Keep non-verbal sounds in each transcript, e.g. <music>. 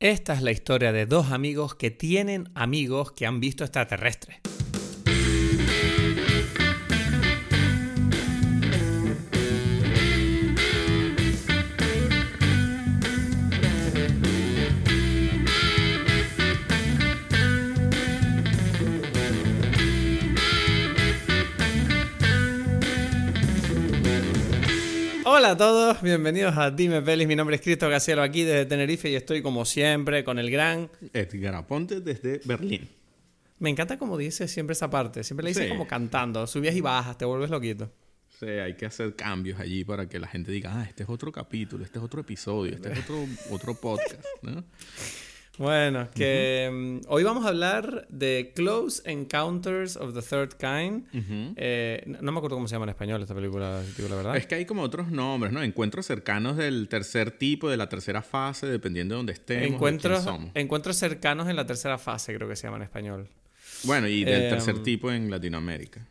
Esta es la historia de dos amigos que tienen amigos que han visto extraterrestres. Hola a todos, bienvenidos a Dime Pelis. Mi nombre es Cristo Gasielo aquí desde Tenerife y estoy como siempre con el gran. Edgar Aponte desde Berlín. Me encanta como dice siempre esa parte. Siempre le dice Sí. como cantando. Subías y bajas, te vuelves loquito. Sí, hay que hacer cambios allí para que la gente diga, ah, este es otro capítulo, este es otro episodio, este es otro, otro podcast, ¿no? <laughs> Bueno, que mm, hoy vamos a hablar de Close Encounters of the Third Kind. Eh, no no me acuerdo cómo se llama en español esta película, si te digo la verdad. Es que hay como otros nombres, ¿no? Encuentros cercanos del tercer tipo, de la tercera fase, dependiendo de dónde estemos. de Encuentros, somos. encuentros cercanos en la tercera fase, creo que se llama en español. Bueno, y del Em, tercer tipo en Latinoamérica.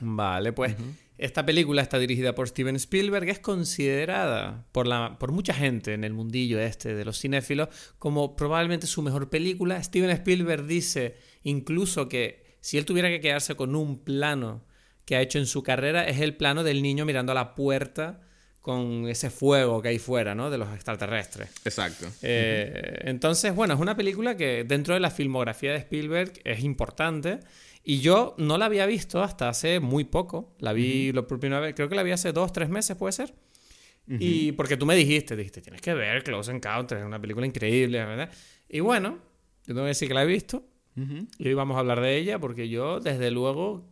Vale, pues esta película está dirigida por Steven Spielberg, es considerada por, la, por mucha gente en el mundillo este de los cinéfilos como probablemente su mejor película. Steven Spielberg dice incluso que si él tuviera que quedarse con un plano que ha hecho en su carrera, es el plano del niño mirando a la puerta con ese fuego que hay fuera, ¿no? De los extraterrestres. Exacto. Eh, entonces, bueno, es una película que dentro de la filmografía de Spielberg es importante. Y yo no la había visto hasta hace muy poco. La vi lo por primera vez, creo que la vi hace dos, tres meses, puede ser. Y porque tú me dijiste, dijiste, tienes que ver Close Encounters, es una película increíble, ¿verdad? Y bueno, yo tengo que decir que la he visto. Ujú. Y hoy vamos a hablar de ella porque yo, desde luego,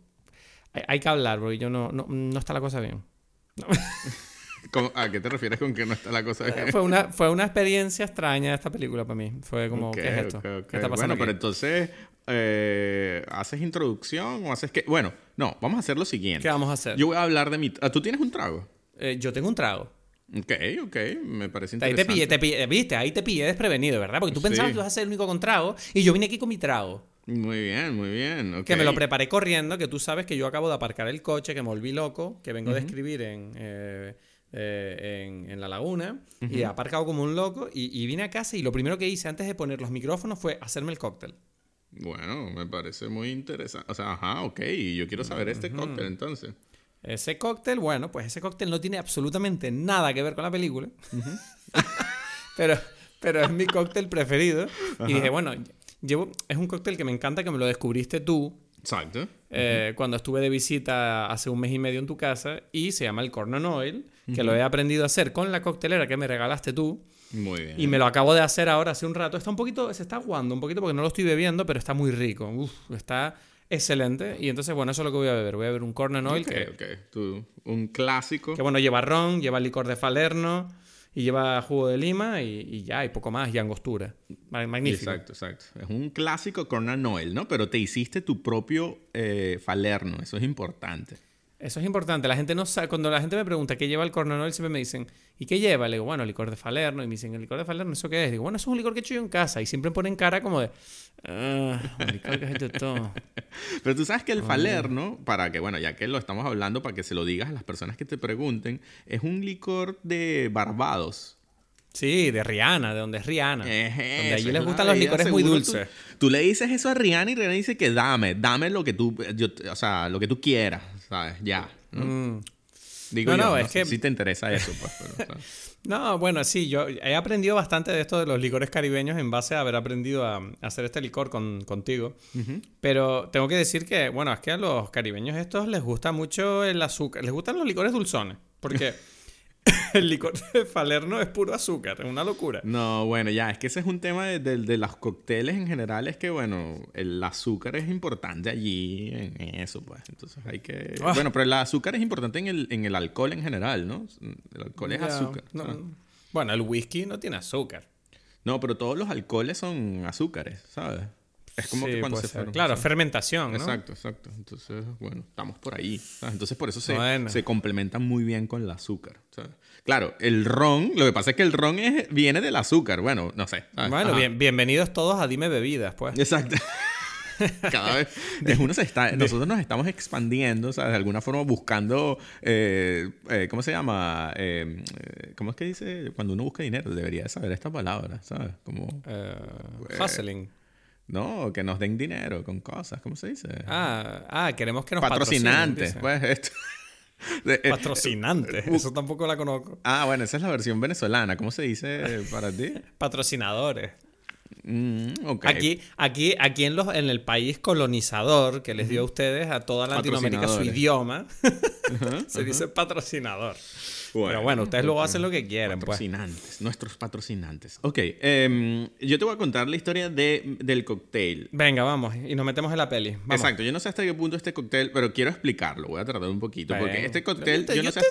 hay, hay que hablar porque yo no, no, no está la cosa bien. ¿Cómo- <laughs> ¿A qué te refieres con que no está la cosa bien? fue, una, fue una experiencia extraña esta película para mí. Fue como, ¿qué es esto? ¿Qué está pasando Bueno, aquí? pero entonces, eh, ¿haces introducción o haces qué? Bueno, no, vamos a hacer lo siguiente. ¿Qué vamos a hacer? Yo voy a hablar de mi... ah, ¿Tú tienes un trago? Eh, yo tengo un trago. Ok, ok, me parece Ahí te interesante. pillé, te pillé, viste, ahí te pillé desprevenido, ¿verdad? Porque tú Sí. pensabas que ibas a ser el único con trago y yo vine aquí con mi trago. Muy bien, muy bien. Que me lo preparé corriendo, que tú sabes que yo acabo de aparcar el coche, que me volví loco, que vengo de escribir en, eh, eh, en, en la laguna y he aparcado como un loco y, y vine a casa y lo primero que hice antes de poner los micrófonos fue hacerme el cóctel. Bueno, me parece muy interesante. O sea, ajá, ok. Yo quiero saber este cóctel entonces. Ese cóctel, bueno, pues ese cóctel no tiene absolutamente nada que ver con la película. <laughs> pero, pero es mi cóctel preferido. Y dije, bueno, llevo, es un cóctel que me encanta, que me lo descubriste tú Exacto. eh, cuando estuve de visita hace un mes y medio en tu casa. Y se llama el Corn Oil, que lo he aprendido a hacer con la coctelera que me regalaste tú. Muy bien. Y me lo acabo de hacer ahora hace un rato. Está un poquito, se está aguando un poquito porque no lo estoy bebiendo, pero está muy rico. Uf, está excelente. Y entonces, bueno, eso es lo que voy a beber. Voy a beber un Corn Oil Ok, que. Tú, un clásico. que bueno, lleva ron, lleva licor de falerno y lleva jugo de lima y, y ya, y poco más, y angostura. Ma- Magnífico. Exacto, exacto. Es un clásico Cornel Noel, ¿no? Pero te hiciste tu propio eh, falerno. Eso es importante. Eso es importante. La gente no sabe. Cuando la gente me pregunta qué lleva el cornonol, siempre me dicen, ¿y qué lleva? Le digo, bueno, licor de falerno. Y me dicen, ¿el licor de falerno eso qué es? Digo, bueno, eso es un licor que he hecho yo en casa. Y siempre ponen cara como de, ah, un licor que has hecho todo. <laughs> Pero tú sabes que el falerno, para que, bueno, ya que lo estamos hablando, para que se lo digas a las personas que te pregunten, es un licor de Barbados. Sí, de Rihanna, de donde es Rihanna. Es donde allí es les gustan los licores muy dulces. Tú, tú le dices eso a Rihanna y Rihanna dice que dame, dame lo que tú, yo- o sea, lo que tú quieras, ¿sabes? Ya. Mm. Digo No, yo, no, no es sé que- si te interesa <laughs> eso, pues. Pero. No, bueno, sí, yo he aprendido bastante de esto de los licores caribeños en base a haber aprendido a, a hacer este licor con, contigo. Pero tengo que decir que, bueno, es que a los caribeños estos les gusta mucho el azúcar, les gustan los licores dulzones, porque <laughs> <laughs> el licor de Falerno es puro azúcar, es una locura. No, bueno, ya, es que ese es un tema de, de- de los cócteles en general, es que, bueno, el azúcar es importante allí en eso, pues. Entonces hay que... Ah. Bueno, pero el azúcar es importante en el, en el alcohol en general, ¿no? El alcohol es azúcar. no- ¿sabes? bueno, el whisky no tiene azúcar. No, pero todos los alcoholes son azúcares, ¿sabes? Es como Sí, que cuando se ferm- Claro, fermentación, ¿no? Exacto, exacto. Entonces, bueno, estamos por ahí. ¿sabes? Entonces, por eso se, Bueno. se complementan muy bien con el azúcar. ¿sabes? Claro, el ron, lo que pasa es que el ron es, viene del azúcar. Bueno, no sé. Bueno, bien, bienvenidos todos a Dime Bebidas, pues. Exacto. <laughs> cada vez es uno se está, nosotros nos estamos expandiendo, o sea, de alguna forma buscando, eh, eh, ¿cómo se llama? Eh, ¿Cómo es que dice? Cuando uno busca dinero, debería saber esta palabra, ¿sabes? Como... hustling. No, que nos den dinero con cosas, ¿cómo se dice? Ah, ah queremos que nos Patrocinantes, pues esto. <laughs> Patrocinantes, eso tampoco la conozco. Ah, bueno, esa es la versión venezolana. ¿Cómo se dice para ti? <laughs> Patrocinadores. Mm, aquí, aquí, aquí en, los, en el país colonizador que les dio a ustedes, a toda Latinoamérica, su idioma, <laughs> se dice patrocinador. Pero bueno, ustedes luego hacen lo que quieren. Pues. Patrocinantes, nuestros patrocinantes. Ok, em, yo te voy a contar la historia de, del cóctel. Venga, vamos, y nos metemos en la peli. Exacto, yo no sé hasta qué punto este cóctel, pero quiero explicarlo, voy a tardar un poquito, porque este cóctel, yo, no sé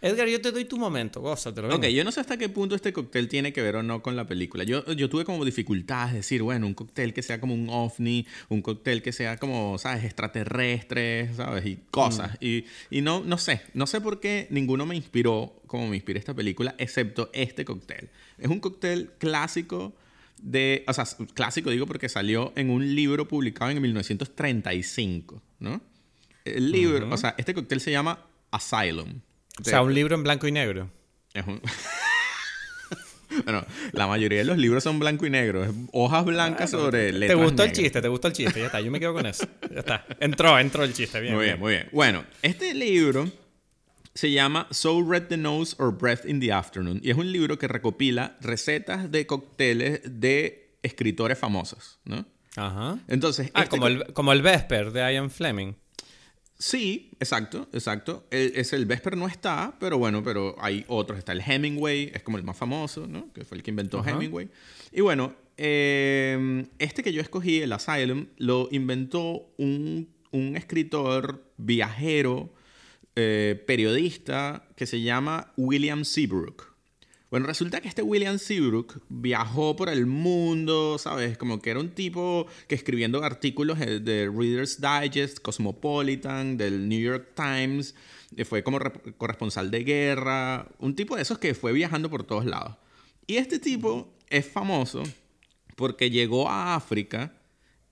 Edgar, yo te doy tu momento, gózatelo. Ok, yo no sé hasta qué punto este cóctel tiene que ver o no con la película. Yo, yo tuve como dificultades de decir, bueno, un cóctel que sea como un ovni, un cóctel que sea como, ¿sabes? Extraterrestre, ¿sabes? Y cosas. Mm. Y, y no, no sé, no sé por qué ninguno me inspiró como me inspira esta película, excepto este cóctel. Es un cóctel clásico de, o sea, clásico digo porque salió en un libro publicado en 1935, ¿no? El libro, o sea, este cóctel se llama Asylum. O sea, un libro en blanco y negro. Es un... <laughs> bueno, la mayoría de los libros son blanco y negro. hojas blancas sobre letras Te gustó el chiste, te gustó el chiste. Ya está, yo me quedo con eso. Ya está. Entró, entró el chiste. Bien, muy bien, muy bien. Bueno, este libro se llama So Red the Nose or Breath in the Afternoon y es un libro que recopila recetas de cócteles de escritores famosos, ¿no? Ajá. Entonces, ah, este como, el, como el Vesper de Ian Fleming. Sí, exacto, exacto. El, es el Vesper no está, pero bueno, pero hay otros. Está el Hemingway, es como el más famoso, ¿no? Que fue el que inventó Hemingway. Y bueno, em, este que yo escogí, el Asylum, lo inventó un, un escritor viajero eh, periodista que se llama William Seabrook. Bueno, resulta que este William Seabrook viajó por el mundo, ¿sabes? Como que era un tipo que escribiendo artículos de Reader's Digest, Cosmopolitan, del New York Times, eh, fue como corresponsal de guerra, un tipo de esos que fue viajando por todos lados. Y este tipo es famoso porque llegó a África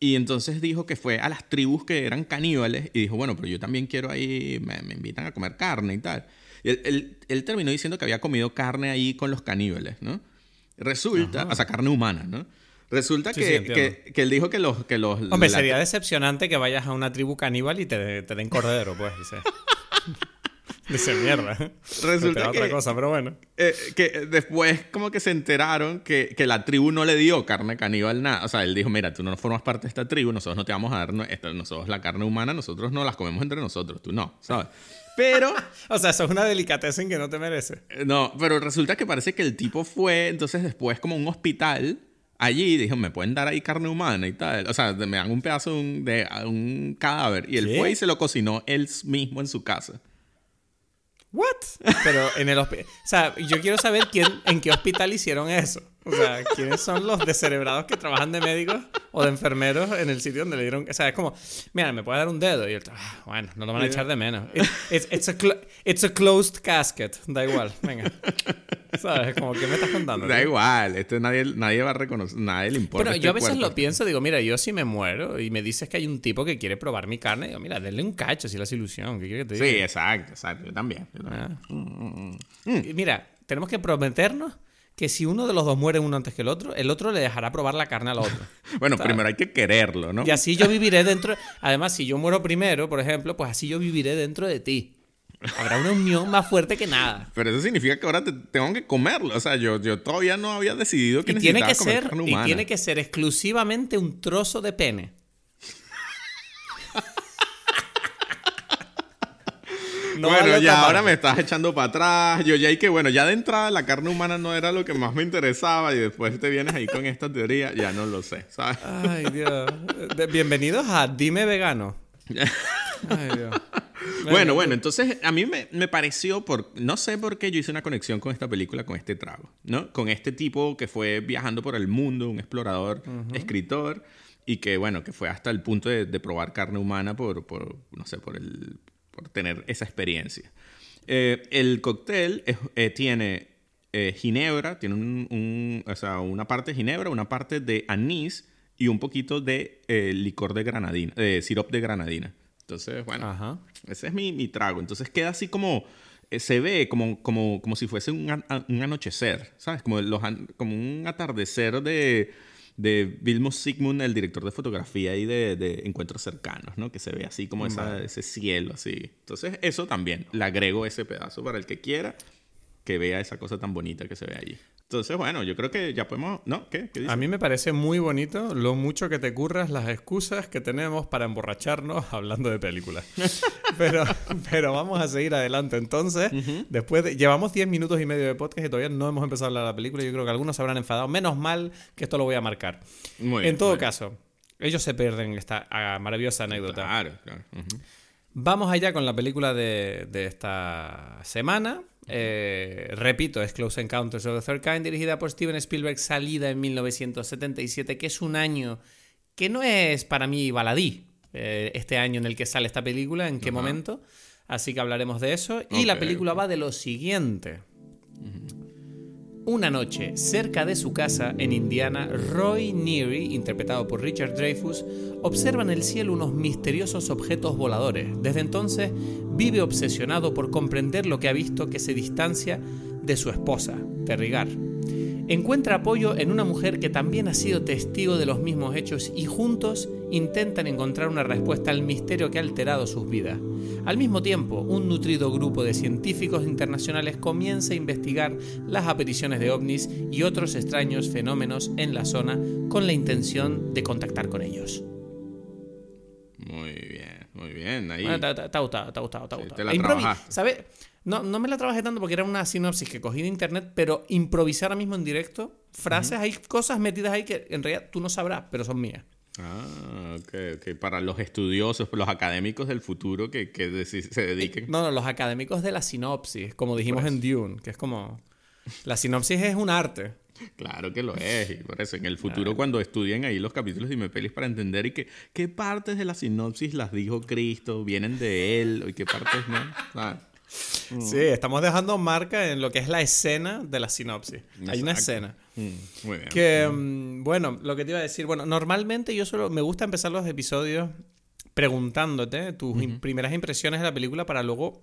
y entonces dijo que fue a las tribus que eran caníbales y dijo, bueno, pero yo también quiero ahí, me, invitan a comer carne y tal. Y él, terminó diciendo que había comido carne ahí con los caníbales, ¿no? Resulta, o sea, carne humana, ¿no? Resulta que, que, él dijo que los... Que los Hombre, sería decepcionante que vayas a una tribu caníbal y te, te den cordero, pues, <laughs> dice. Mierda. <laughs> Resulta que, otra cosa, pero bueno. Eh, que después como que se enteraron que, que, la tribu no le dio carne caníbal nada. O sea, él dijo, mira, tú no formas parte de esta tribu, nosotros no te vamos a dar nosotros la carne humana, nosotros no las comemos entre nosotros, tú no, ¿sabes? Pero... <laughs> o sea, eso es una en que no te merece. Eh, no, pero resulta que parece que el tipo fue entonces después como un hospital allí dijo, me pueden dar ahí carne humana y tal. O sea, me dan un pedazo de un, de un cadáver. Y él fue y se lo cocinó él mismo en su casa. ¿What? Pero en el hospital. O sea, yo quiero saber quién, en qué hospital hicieron eso. O sea, ¿quiénes son los descerebrados que trabajan de médicos o de enfermeros en el sitio donde le dieron... O sea, es como, mira, me puede dar un dedo. Y él, ah, bueno, no lo van a echar de menos. it's, a it's, a closed casket. Da igual, venga. ¿Sabes? Como, ¿qué me estás contando? Da igual. Este nadie, nadie va a reconocer, nadie le importa. Bueno, yo a veces lo pienso, digo, mira, yo si me muero y me dices que hay un tipo que quiere probar mi carne, digo, mira, denle un cacho si la ilusión. ¿Qué quiere que te diga? Sí, exacto, exacto. Yo también. Ah. Mm, mm, mm. Mira, tenemos que prometernos que si uno de los dos muere uno antes que el otro, el otro le dejará probar la carne al otro. <laughs> bueno, primero hay que quererlo, ¿no? Y así yo viviré dentro. Además, si yo muero primero, por ejemplo, pues así yo viviré dentro de ti. Habrá una unión más fuerte que nada. <laughs> Pero eso significa que ahora tengo que comerlo. O sea, yo, yo todavía no había decidido que y tiene que ser Y tiene que ser exclusivamente un trozo de pene. Bueno, ya ahora me estás echando para atrás. Yo ya hay que, bueno, ya de entrada la carne humana no era lo que más me interesaba y después te vienes ahí con esta teoría, ya no lo sé, ¿sabes? Ay, Dios. Bienvenidos a Dime Vegano. Ay, Dios. <laughs> Bueno, bueno, entonces a mí me, me, pareció, por, no sé por qué yo hice una conexión con esta película, con este trago, ¿no? Con este tipo que fue viajando por el mundo, un explorador, escritor, y que, bueno, que fue hasta el punto de, de probar carne humana por, por, no sé, por el, por tener esa experiencia. Eh, el cóctel eh, tiene eh, ginebra, tiene un, o sea, una parte de ginebra, una parte de anís y un poquito de eh, licor de granadina, de sirop de granadina. Entonces, bueno, ese es mi, mi, trago. Entonces queda así como, eh, se ve como, como, como si fuese un, un anochecer, ¿sabes? Como, los, como un atardecer de, de Vilmos Sigmund, el director de fotografía y de, de Encuentros Cercanos, ¿no? Que se ve así como esa, ese cielo, así. Entonces, eso también, le agrego ese pedazo para el que quiera que vea esa cosa tan bonita que se ve allí. Entonces, bueno, yo creo que ya podemos... ¿No? ¿Qué? ¿Qué A mí me parece muy bonito lo mucho que te curras las excusas que tenemos para emborracharnos <laughs> hablando de películas. <laughs> pero, pero vamos a seguir adelante. Entonces, después de... Llevamos 10 minutos y medio de podcast y todavía no hemos empezado a hablar de la película. Yo creo que algunos se habrán enfadado. Menos mal que esto lo voy a marcar. Muy en todo caso, ellos se pierden esta ah, maravillosa anécdota. Claro, claro. Vamos allá con la película de, de esta semana. Eh, repito, es Close Encounters of the Third Kind, dirigida por Steven Spielberg, salida en 1977, que es un año que no es para mí baladí, eh, este año en el que sale esta película, en qué momento. Así que hablaremos de eso. Y la película va de lo siguiente. Una noche, cerca de su casa en Indiana, Roy Neary, interpretado por Richard Dreyfuss, observa en el cielo unos misteriosos objetos voladores. Desde entonces, vive obsesionado por comprender lo que ha visto que se distancia de su esposa, Terry Encuentra apoyo en una mujer que también ha sido testigo de los mismos hechos y juntos intentan encontrar una respuesta al misterio que ha alterado sus vidas. Al mismo tiempo, un nutrido grupo de científicos internacionales comienza a investigar las apariciones de ovnis y otros extraños fenómenos en la zona con la intención de contactar con ellos. Muy bien, muy bien. Ahí... te, ha gustado, te ha gustado, te ha gustado. ¿Sabes? No, no me la trabajé tanto porque era una sinopsis que cogí de internet, pero improvisar ahora mismo en directo, frases, hay cosas metidas ahí que en realidad tú no sabrás, pero son mías. Ah, ok, ok. Para los estudiosos, los académicos del futuro que, que se dediquen. No, no, los académicos de la sinopsis, como dijimos en Dune, que es como. La sinopsis es un arte. Claro que lo es, y por eso en el futuro cuando estudien ahí los capítulos de Pelis para entender y que qué partes de la sinopsis las dijo Cristo, vienen de él, y qué partes no. Sí, estamos dejando marca en lo que es la escena de la sinopsis. Hay una escena. Mm, muy bien. Que, mm, bueno, lo que te iba a decir, bueno, normalmente yo solo me gusta empezar los episodios preguntándote tus primeras impresiones de la película para luego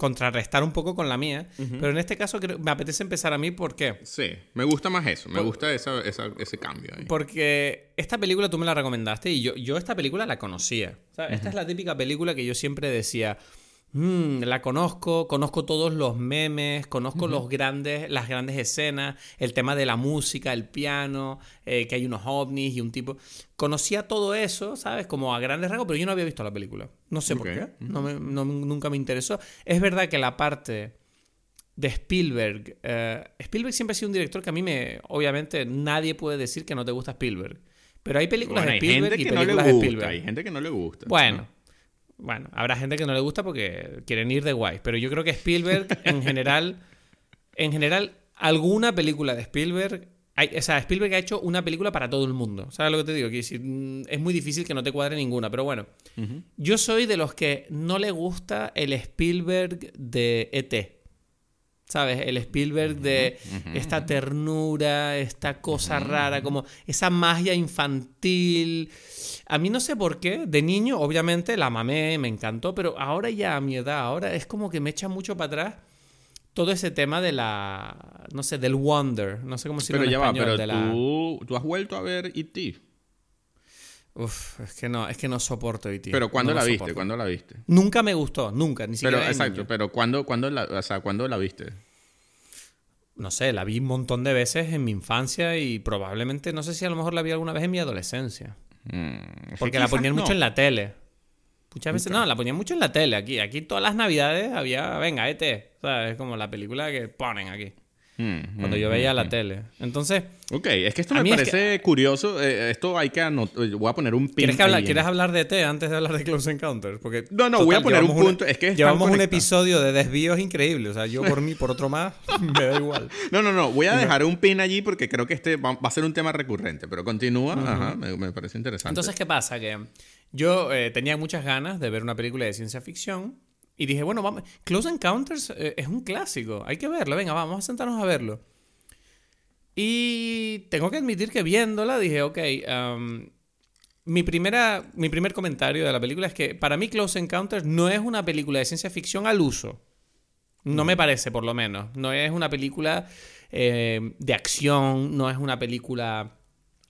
contrarrestar un poco con la mía. Pero en este caso me apetece empezar a mí porque... Sí, me gusta más eso, me gusta ese cambio. Ahí. Porque esta película tú me la recomendaste y yo, yo esta película la conocía. Esta es la típica película que yo siempre decía, Mm, la conozco, conozco todos los memes, conozco los grandes, las grandes escenas, el tema de la música, el piano, eh, que hay unos ovnis y un tipo. Conocía todo eso, ¿sabes? Como a grandes rasgos, pero yo no había visto la película. No sé por qué. No nunca me interesó. Es verdad que la parte de Spielberg. Eh, Spielberg siempre ha sido un director que a mí me. Obviamente, nadie puede decir que no te gusta Spielberg. Pero hay películas de Spielberg y películas de Spielberg. Hay gente que no le gusta. Bueno. Bueno, habrá gente que no le gusta porque quieren ir de guay, pero yo creo que Spielberg en <laughs> general, en general, alguna película de Spielberg, o sea, Spielberg ha hecho una película para todo el mundo. ¿Sabes lo que te digo? Que mm, es muy difícil que no te cuadre ninguna, pero bueno, yo soy de los que no le gusta el Spielberg de ET. ¿Sabes? El Spielberg de esta ternura, esta cosa rara, como esa magia infantil. A mí no sé por qué, de niño obviamente la mamé, me encantó, pero ahora ya a mi edad, ahora es como que me echa mucho para atrás todo ese tema de la, no sé, del wonder, no sé cómo decirlo pero ya va, pero tú, tú has vuelto a ver E.T. Uf, es que no, es que no soporto E.T. Pero ¿cuándo la viste? ¿Cuándo la viste? Nunca me gustó, nunca, ni siquiera. Pero, exacto, pero ¿cuándo, cuándo, la, o sea, ¿cuándo la viste? No sé, la vi un montón de veces en mi infancia y probablemente, no sé si a lo mejor la vi alguna vez en mi adolescencia. Mm, Porque la ponían mucho en la tele. Muchas veces, no, la ponían mucho en la tele aquí. Aquí todas las navidades había, venga, este. ¿Sabes? Es como la película que ponen aquí. Mm, cuando yo mm, veía la tele. Entonces. Ok, es que esto me parece curioso. Eh, esto hay que anotar. Voy a poner un pin. ¿Quieres, hablar, ¿Quieres hablar de T antes de hablar de Close Encounters? Porque, no, no, voy a poner un punto. es que llevamos un episodio de desvíos increíble. O sea, yo por mí, por otro más, <laughs> me da igual. No, no, no. Voy a dejar un pin allí porque creo que este va, a ser un tema recurrente. Pero continúa. Ajá, me, parece interesante. Entonces, ¿qué pasa? Que yo eh, tenía muchas ganas de ver una película de ciencia ficción. Y dije, bueno, vamos. Close Encounters eh, es un clásico. Hay que verlo. Venga, vamos a sentarnos a verlo. Y tengo que admitir que viéndola dije, ok, um, mi, primera, mi primer comentario de la película es que para mí Close Encounters no es una película de ciencia ficción al uso. No me parece, por lo menos. No es una película eh, de acción, no es una película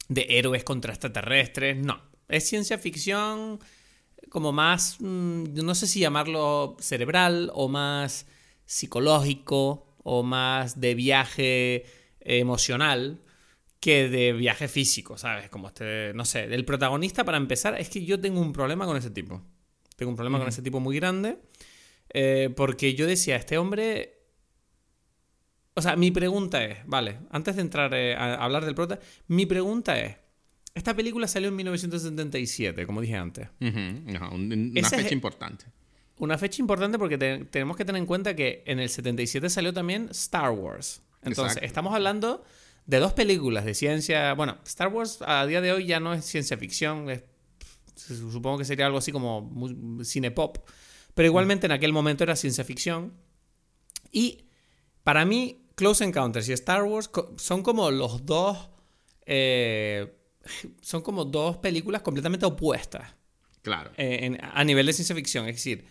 de héroes contra extraterrestres, no. Es ciencia ficción como más, mm, no sé si llamarlo cerebral o más psicológico o más de viaje emocional que de viaje físico, ¿sabes? Como este, no sé, el protagonista para empezar, es que yo tengo un problema con ese tipo. Tengo un problema con ese tipo muy grande. Eh, porque yo decía, este hombre... O sea, mi pregunta es, vale, antes de entrar eh, a hablar del prota, mi pregunta es, esta película salió en 1977, como dije antes. una fecha importante. Una fecha importante porque tenemos que tener en cuenta que en el 77 salió también Star Wars. Entonces, estamos hablando de dos películas de ciencia. Bueno, Star Wars a día de hoy ya no es ciencia ficción, supongo que sería algo así como cine pop. Pero igualmente en aquel momento era ciencia ficción. Y para mí, Close Encounters y Star Wars son como los dos. Eh, son como dos películas completamente opuestas. Claro. Eh, a nivel de ciencia ficción. Es decir,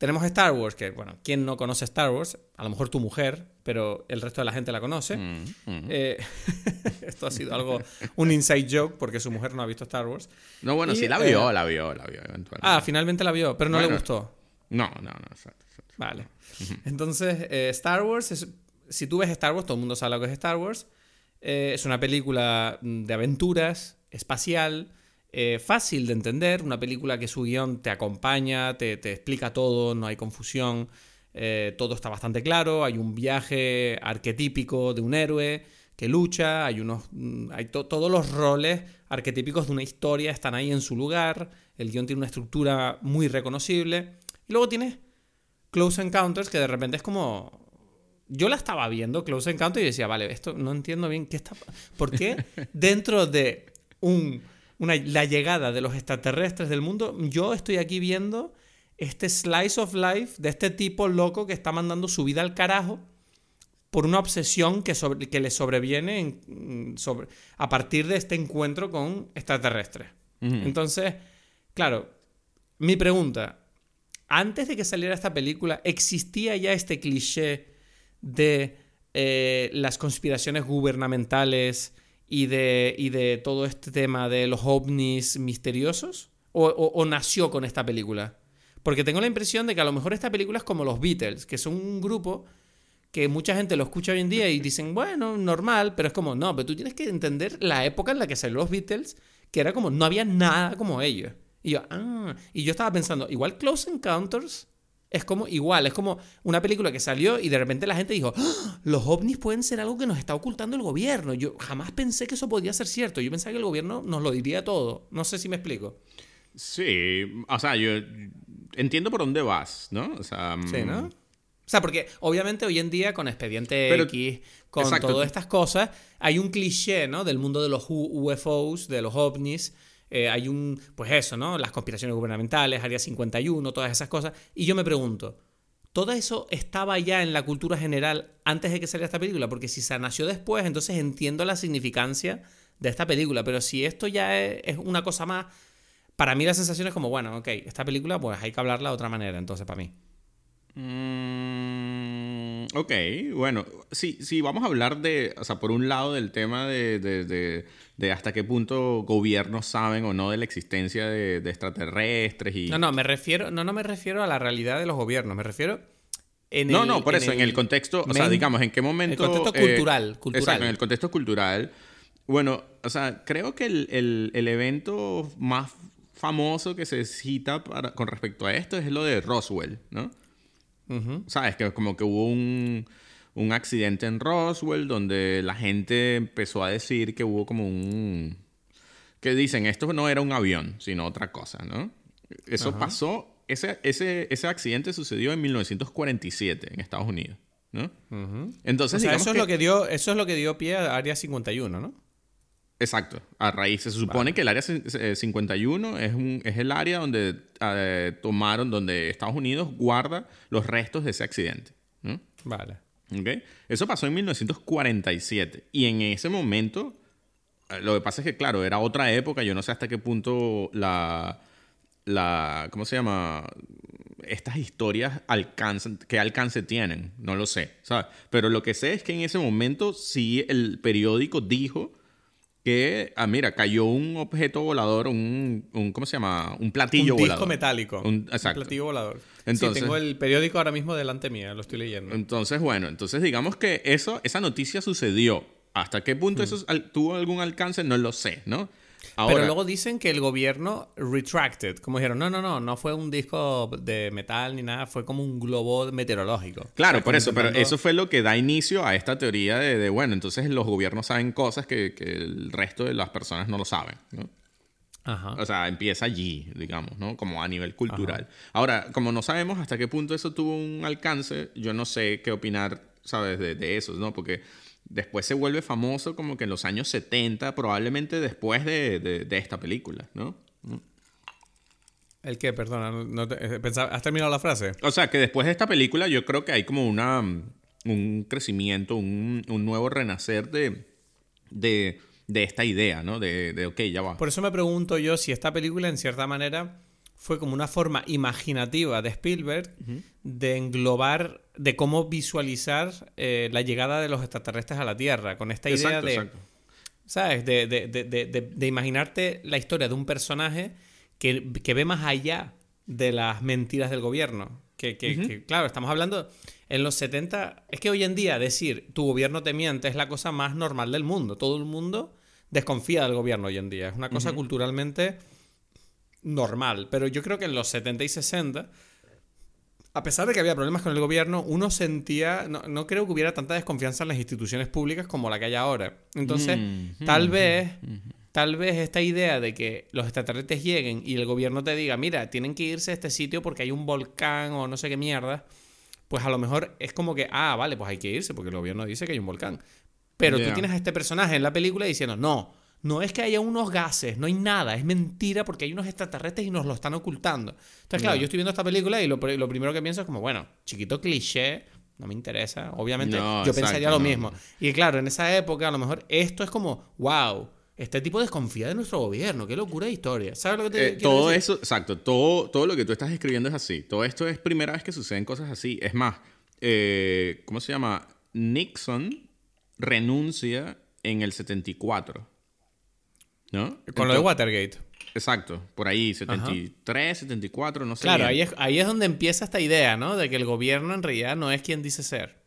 tenemos Star Wars, que, bueno, ¿quién no conoce Star Wars? A lo mejor tu mujer, pero el resto de la gente la conoce. Mm, mm. Eh, <laughs> esto ha sido algo, un inside joke, porque su mujer no ha visto Star Wars. No, bueno, sí la vio, la vio, la vio, eventualmente. Ah, finalmente la vio, pero no le gustó. No, no, no, exacto. Vale. Entonces, eh, Star Wars, si tú ves Star Wars, todo el mundo sabe lo que es Star Wars. Eh, es una película mm, de aventuras, espacial, eh, fácil de entender, una película que su guion te acompaña, te, explica todo, no hay confusión, eh, todo está bastante claro, hay un viaje arquetípico de un héroe que lucha, hay unos mm, hay todos los roles arquetípicos de una historia están ahí en su lugar, el guion tiene una estructura muy reconocible y luego tienes Close Encounters que de repente es como yo la estaba viendo Close Encounters y decía, vale, esto no entiendo bien qué está ¿Por qué dentro de un la llegada de los extraterrestres del mundo, yo estoy aquí viendo este slice of life de este tipo loco que está mandando su vida al carajo por una obsesión que, que le sobreviene mm, sobre, a partir de este encuentro con extraterrestres. Entonces, claro, mi pregunta, antes de que saliera esta película, ¿existía ya este cliché de eh, las conspiraciones gubernamentales y de, y de todo este tema de los ovnis misteriosos? ¿O, nació con esta película? Porque tengo la impresión de que a lo mejor esta película es como los Beatles, que son un grupo que mucha gente lo escucha hoy en día y dicen, bueno, normal, pero es como, no, pero tú tienes que entender la época en la que salieron los Beatles, que era como, no había nada como ellos. Y yo, ah, y yo estaba pensando, igual Close Encounters es como igual, es como una película que salió y de repente la gente dijo, ¡Ah! los ovnis pueden ser algo que nos está ocultando el gobierno. Yo jamás pensé que eso podía ser cierto. Yo pensaba que el gobierno nos lo diría todo. No sé si me explico. Sí, o sea, yo entiendo por dónde vas, ¿no? O sea, sí, ¿no? Mm. O sea, porque obviamente hoy en día con Expediente X, con todas estas cosas, hay un cliché, ¿no? Del mundo de los UFOs, de los ovnis, eh, hay un, pues eso, ¿no? Las conspiraciones gubernamentales, Área 51, todas esas cosas. Y yo me pregunto, ¿todo eso estaba ya en la cultura general antes de que saliera esta película? Porque si se nació después, entonces entiendo la significancia de esta película. Pero si esto ya es, una cosa más, para mí la sensación es como, bueno, ok, esta película pues hay que hablarla de otra manera, entonces para mí. Mm, ok, bueno, sí, sí, vamos a hablar de, o sea, por un lado del tema de, hasta qué punto gobiernos saben o no de la existencia de, extraterrestres y... No, no, me refiero, no, no me refiero a la realidad de los gobiernos, me refiero... En no, no, por eso, en el contexto, o sea, digamos, en qué momento... El contexto cultural, cultural. Exacto, en el contexto cultural. Bueno, o sea, creo que el, evento más famoso que se cita para, con respecto a esto es lo de Roswell, ¿no? ¿Sabes? Que como que hubo un, un, accidente en Roswell donde la gente empezó a decir que hubo como un... que dicen, esto no era un avión, sino otra cosa, ¿no? Eso pasó, ese, ese, ese accidente sucedió en 1947 en Estados Unidos, ¿no? Entonces, eso, es lo que dio, eso es lo que dio pie a Área 51, ¿no? Exacto, a raíz. Se supone que el área 51 es, un, es el área donde eh, tomaron, donde Estados Unidos guarda los restos de ese accidente. Vale. ¿Ok? Eso pasó en 1947. Y en ese momento, eh, lo que pasa es que, claro, era otra época. Yo no sé hasta qué punto la. la ¿Cómo se llama? Estas historias alcanzan, qué alcance tienen. No lo sé, ¿sabes? Pero lo que sé es que en ese momento sí el periódico dijo que, ah, mira, cayó un objeto volador, un, un ¿cómo se llama? Un platillo un volador. disco metálico. Un- exacto. Un platillo volador. Entonces- sí, tengo el periódico ahora mismo delante mía, lo estoy leyendo. Entonces, bueno, entonces digamos que eso, esa noticia sucedió. ¿Hasta qué punto eso al- tuvo algún alcance? No lo sé, ¿no? Ahora, Pero luego dicen que el gobierno retracted, como dijeron, no, no, no, no fue un disco de metal ni nada, fue como un globo meteorológico. Claro, O sea, por eso, pero intentando- eso fue lo que da inicio a esta teoría de, de, bueno, entonces los gobiernos saben cosas que, que el resto de las personas no lo saben, ¿no? Ajá. O sea, empieza allí, digamos, ¿no? Como a nivel cultural. Ahora, como no sabemos hasta qué punto eso tuvo un alcance, yo no sé qué opinar, ¿sabes? De, de eso, ¿no? Porque después se vuelve famoso como que en los años 70, probablemente después de, de- de esta película, ¿no? ¿El qué? Perdona, no- te- eh, pensaba- ¿has terminado la frase? O sea, que después de esta película yo creo que hay como una, un crecimiento, un, un nuevo renacer de, de, de esta idea, ¿no? De, de, ok, ya va. Por eso me pregunto yo si esta película, en cierta manera, fue como una forma imaginativa de Spielberg de englobar, de cómo visualizar eh, la llegada de los extraterrestres a la Tierra, con esta idea Exacto, de, exacto. ¿sabes? De, de- de- de- de- de imaginarte la historia de un personaje que, que ve más allá de las mentiras del gobierno. Que, que- que, claro, estamos hablando en los 70. Es que hoy en día decir tu gobierno te miente es la cosa más normal del mundo. Todo el mundo desconfía del gobierno hoy en día. Es una cosa culturalmente normal. Pero yo creo que en los 70 y 60 a pesar de que había problemas con el gobierno, uno sentía, no, no creo que hubiera tanta desconfianza en las instituciones públicas como la que hay ahora. Entonces, Mm, tal mm, vez, tal vez esta idea de que los extraterrestres lleguen y el gobierno te diga, mira, tienen que irse a este sitio porque hay un volcán o no sé qué mierda, pues a lo mejor es como que, ah, vale, pues hay que irse porque el gobierno dice que hay un volcán. Pero tú tienes a este personaje en la película diciendo, no, no es que haya unos gases, no hay nada, es mentira porque hay unos extraterrestres y nos lo están ocultando. Entonces, claro, yo estoy viendo esta película y lo, pr- lo primero que pienso es como, bueno, chiquito cliché, no me interesa. Obviamente, No, yo exacto, pensaría lo no, mismo. Y claro, en esa época, a lo mejor esto es como, wow, este tipo desconfía de nuestro gobierno, qué locura de historia. ¿Sabes lo que te Eh, todo decir? eso, exacto, todo, todo lo que tú estás escribiendo es así. Todo esto es primera vez que suceden cosas así. Es más, eh, ¿cómo se llama? Nixon renuncia en el 74. ¿No? Con lo de Watergate. Exacto, por ahí, 73, 74, no sé. Claro, bien. ahí es, ahí es donde empieza esta idea, ¿no? De que el gobierno en realidad no es quien dice ser.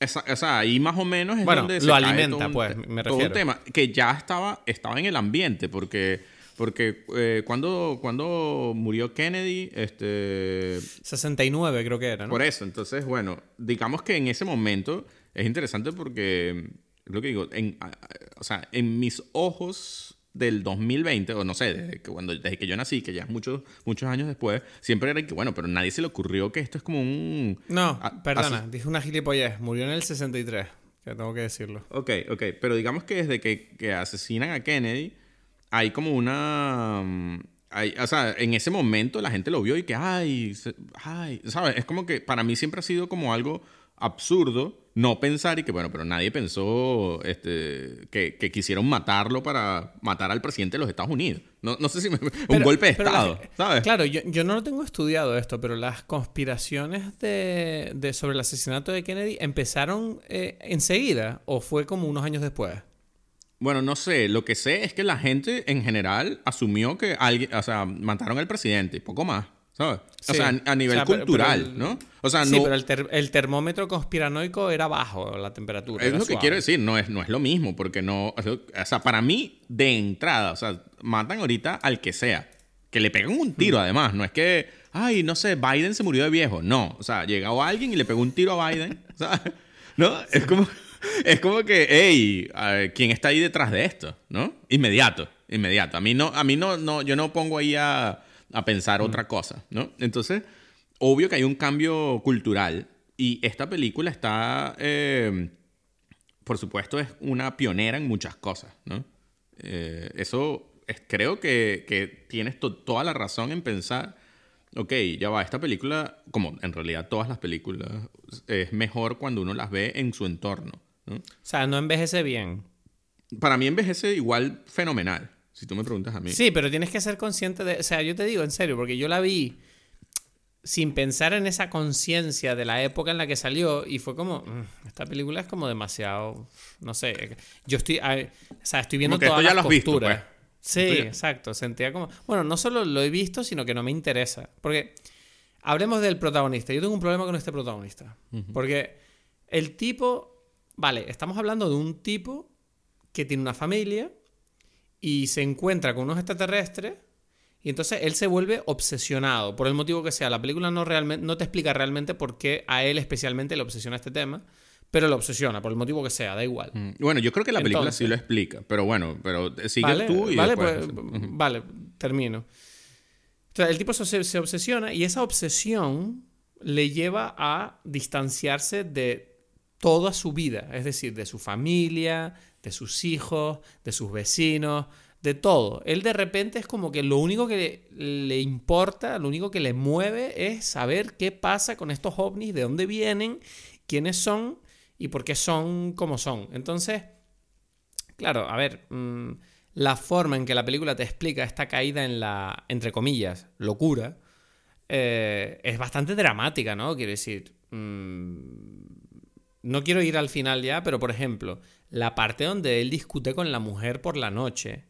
Esa- o sea, ahí más o menos es Bueno, donde lo se alimenta, todo un- pues, me todo un refiero. tema que ya estaba, estaba en el ambiente, porque, porque eh, cuando, cuando murió Kennedy, este, 69 creo que era, ¿no? por eso, entonces, bueno, digamos que en ese momento es interesante porque, lo que digo, en, o sea, en mis ojos del 2020, o no sé, desde que, cuando, desde que yo nací, que ya es muchos, muchos años después, siempre era que, bueno, pero nadie se le ocurrió que esto es como un... No, a- perdona, dije una gilipollez. Murió en el 63, que tengo que decirlo. Ok, ok, pero digamos que desde que, que asesinan a Kennedy, hay como una... mm, hay- o sea, en ese momento la gente lo vio y que, ay, se- ay, ¿sabes? Es como que para mí siempre ha sido como algo absurdo no pensar y que, bueno, pero nadie pensó este, que, que quisieron matarlo para matar al presidente de los Estados Unidos. No, no sé si me- <laughs> un golpe de Estado, la- ¿sabes? Claro, yo, yo no lo tengo estudiado esto, pero las conspiraciones de, de- sobre el asesinato de Kennedy empezaron eh, enseguida o fue como unos años después. Bueno, no sé. Lo que sé es que la gente en general asumió que alguien, o sea, mataron al presidente, poco más, ¿sabes? O Sí. sea, a nivel O sea, pero- cultural, pero el- ¿no? O sea, sí, no. pero el, ter- el termómetro conspiranoico era bajo la temperatura. es lo que quiero decir, no es, no es lo mismo, porque no. O sea, para mí, de entrada, o sea, matan ahorita al que sea. Que le pegan un Mm. tiro, además. No es que, ay, no sé, Biden se murió de viejo. No. O sea, llegó alguien y le pegó un tiro a Biden. <laughs> ¿sabes? ¿No? Es como, es como que, hey, ¿quién está ahí detrás de esto? ¿No? Inmediato, inmediato. A mí no, a mí no, no yo no pongo ahí a, a pensar otra cosa, ¿no? Entonces, obvio que hay un cambio cultural y esta película está, eh, por supuesto, es una pionera en muchas cosas, ¿no? Eh, eso es- creo que, que tienes to- toda la razón en pensar ok, ya va, esta película, como en realidad todas las películas, es mejor cuando uno las ve en su entorno. ¿no? O sea, no envejece bien. Para mí envejece igual fenomenal, si tú me preguntas a mí. Sí, pero tienes que ser consciente de... O sea, yo te digo en serio, porque yo la vi sin pensar en esa conciencia de la época en la que salió y fue como, "Mm, esta película es como demasiado, no sé, yo estoy, o sea, estoy viendo todas las visto, costuras. pues. Sí, ya- exacto, sentía como, bueno, no solo lo he visto, sino que no me interesa, porque hablemos del protagonista. Yo tengo un problema con este protagonista, porque el tipo, vale, estamos hablando de un tipo que tiene una familia y se encuentra con unos extraterrestres y entonces él se vuelve obsesionado, por el motivo que sea. La película no, realmente, no te explica realmente por qué a él especialmente le obsesiona este tema, pero lo obsesiona, por el motivo que sea, da igual. Mm, Bueno, yo creo que la película sí lo explica, pero bueno, pero sigue vale, tú y vale, después- pues, vale, termino. El tipo se, se obsesiona y esa obsesión le lleva a distanciarse de toda su vida, es decir, de su familia, de sus hijos, de sus vecinos, de todo. Él de repente es como que lo único que le, importa, lo único que le mueve es saber qué pasa con estos ovnis, de dónde vienen, quiénes son y por qué son como son. Entonces, Claro, a ver, mm, la forma en que la película te explica esta caída en la, entre comillas, locura, eh, es bastante dramática, ¿no? Quiero decir, mm, no quiero ir al final ya, pero por ejemplo, la parte donde él discute con la mujer por la noche,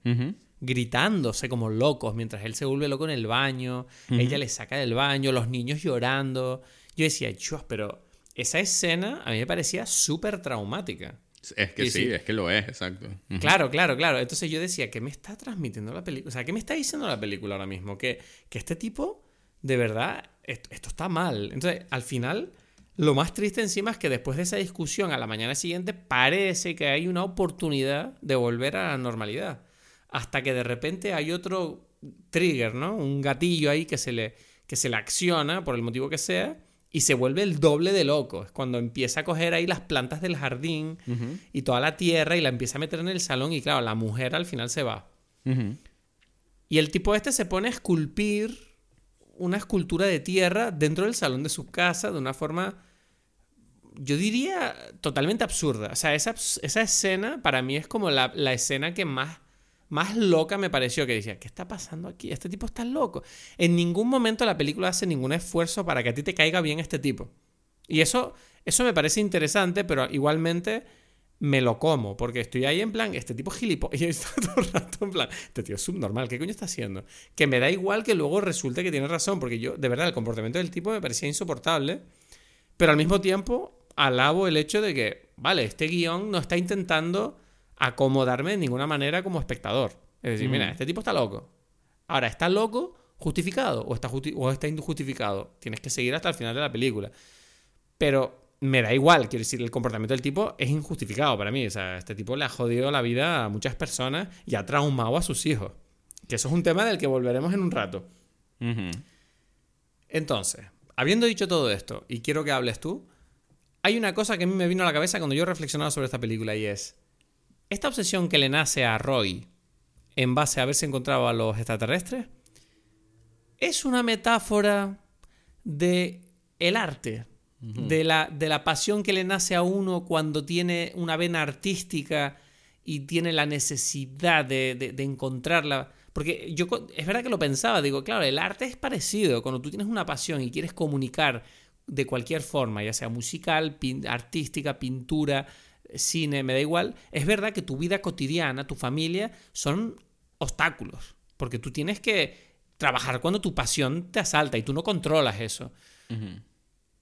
gritándose como locos mientras él se vuelve loco en el baño, ella le saca del baño, los niños llorando. Yo decía, Dios, pero esa escena a mí me parecía súper traumática. Es que Sí, es que lo es, exacto. Claro, claro, claro. Entonces yo decía, ¿qué me está transmitiendo la película? O sea, ¿qué me está diciendo la película ahora mismo? Que, que este tipo, de verdad, esto, esto está mal. Entonces, al final, lo más triste encima es que después de esa discusión, a la mañana siguiente, parece que hay una oportunidad de volver a la normalidad. Hasta que de repente hay otro trigger, ¿no? Un gatillo ahí que se le, que se le acciona, por el motivo que sea, y se vuelve el doble de loco. Es cuando empieza a coger ahí las plantas del jardín y toda la tierra y la empieza a meter en el salón y claro, la mujer al final se va. Y el tipo este se pone a esculpir una escultura de tierra dentro del salón de su casa de una forma, yo diría, totalmente absurda. O sea, esa, esa escena para mí es como la, la escena que más, más loca me pareció, que decía, ¿qué está pasando aquí? Este tipo está loco. En ningún momento la película hace ningún esfuerzo para que a ti te caiga bien este tipo. Y eso, eso me parece interesante, pero igualmente me lo como, porque estoy ahí en plan, este tipo gilipollas, <laughs> y está todo el rato en plan, este tío es subnormal, ¿qué coño está haciendo? Que me da igual que luego resulte que tiene razón, porque yo, de verdad, el comportamiento del tipo me parecía insoportable, pero al mismo tiempo alabo el hecho de que, vale, este guion no está intentando acomodarme de ninguna manera como espectador. Es decir, mira, este tipo está loco. Ahora, ¿está loco justificado o está, justi- o está injustificado? Tienes que seguir hasta el final de la película. Pero me da igual, quiero decir, el comportamiento del tipo es injustificado para mí. O sea, este tipo le ha jodido la vida a muchas personas y ha traumado a sus hijos. Que eso es un tema del que volveremos en un rato. Entonces, habiendo dicho todo esto, y quiero que hables tú, hay una cosa que a mí me vino a la cabeza cuando yo reflexionaba sobre esta película y es, esta obsesión que le nace a Roy en base a haberse encontrado a los extraterrestres, es una metáfora de el arte, de, la, de la pasión que le nace a uno cuando tiene una vena artística y tiene la necesidad de, de- de encontrarla. Porque yo es verdad que lo pensaba, digo, claro, el arte es parecido. Cuando tú tienes una pasión y quieres comunicar de cualquier forma, ya sea musical, pin- artística, pintura, cine, me da igual, es verdad que tu vida cotidiana, tu familia, son obstáculos. Porque tú tienes que trabajar cuando tu pasión te asalta y tú no controlas eso.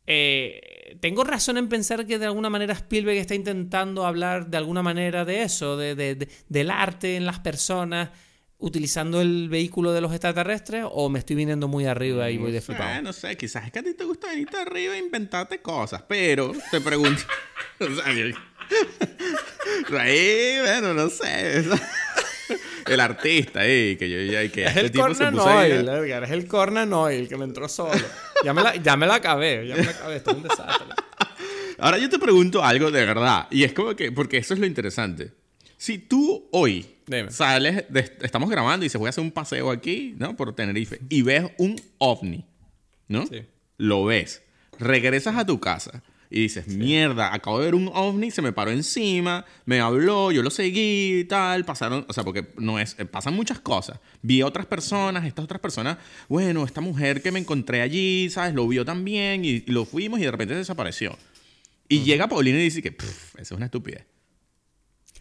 Eh, ¿Tengo razón en pensar que de alguna manera Spielberg está intentando hablar de alguna manera de eso, de, de- de- del arte en las personas, utilizando el vehículo de los extraterrestres? ¿O me estoy viniendo muy arriba y voy de flipado? no sé, quizás es que a ti te gusta venirte arriba e inventarte cosas, pero te pregunto. <laughs> o sea, yo- <laughs> ahí, bueno, no sé. <laughs> El artista ahí, que yo ya que Es este el tipo se puso ahí, Oil, Edgar, es el Cornan Oil que me entró solo. Ya me la, ya me la acabé, ya me la acabé, esto es un desastre. Ahora yo te pregunto algo de verdad, y es como que, porque eso es lo interesante. Si tú hoy Dime. sales, de- estamos grabando y se voy a hacer un paseo aquí, ¿no? Por Tenerife, y ves un ovni, ¿no? Sí. Lo ves. Regresas a tu casa y dices, mierda, acabo de ver un ovni, se me paró encima, me habló, yo lo seguí y tal, pasaron, o sea, porque no es, eh, pasan muchas cosas. Vi a otras personas, estas otras personas, bueno, esta mujer que me encontré allí, ¿sabes? Lo vio también y, y lo fuimos y de repente desapareció. Y llega Paulina y dice que, "Pff, eso es una estupidez.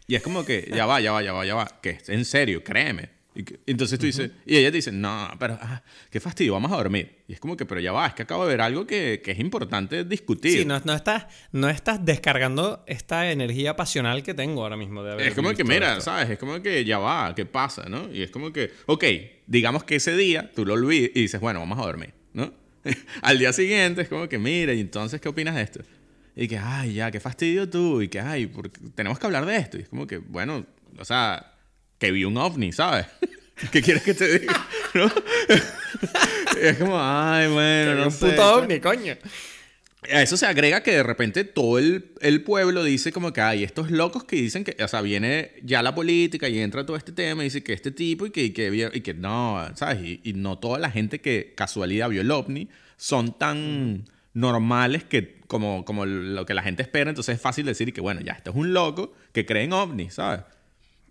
Y es como que, ya va, ya va, ya va, ya va, que en serio, créeme. Y que- entonces tú dices, y ella te dice, no, pero ah, qué fastidio, vamos a dormir. Y es como que, pero ya va, es que acabo de ver algo que, que es importante discutir. Sí, no, no, estás, no estás descargando esta energía pasional que tengo ahora mismo de haber Es como que, mira, esto. ¿sabes? Es como que ya va, ¿qué pasa, no? Y es como que, ok, digamos que ese día tú lo olvidas y dices, bueno, vamos a dormir, ¿no? <laughs> Al día siguiente es como que, mira, y entonces, ¿qué opinas de esto? Y que, ay, ya, qué fastidio tú, y que, ay, porque tenemos que hablar de esto. Y es como que, bueno, o sea, que vi un ovni, ¿sabes? <laughs> ¿Qué quieres que te diga? <laughs> ¿No? Y <laughs> es como, ay, bueno, no un sé. puto ovni, coño. A eso se agrega que de repente todo el, el pueblo dice como que hay estos locos que dicen que, o sea, viene ya la política y entra todo este tema y dice que este tipo y que, y que, y que no, ¿sabes? Y, y no toda la gente que casualidad vio el ovni son tan normales que como, como lo que la gente espera, entonces es fácil decir que bueno, ya, esto es un loco que cree en ovnis, ¿sabes?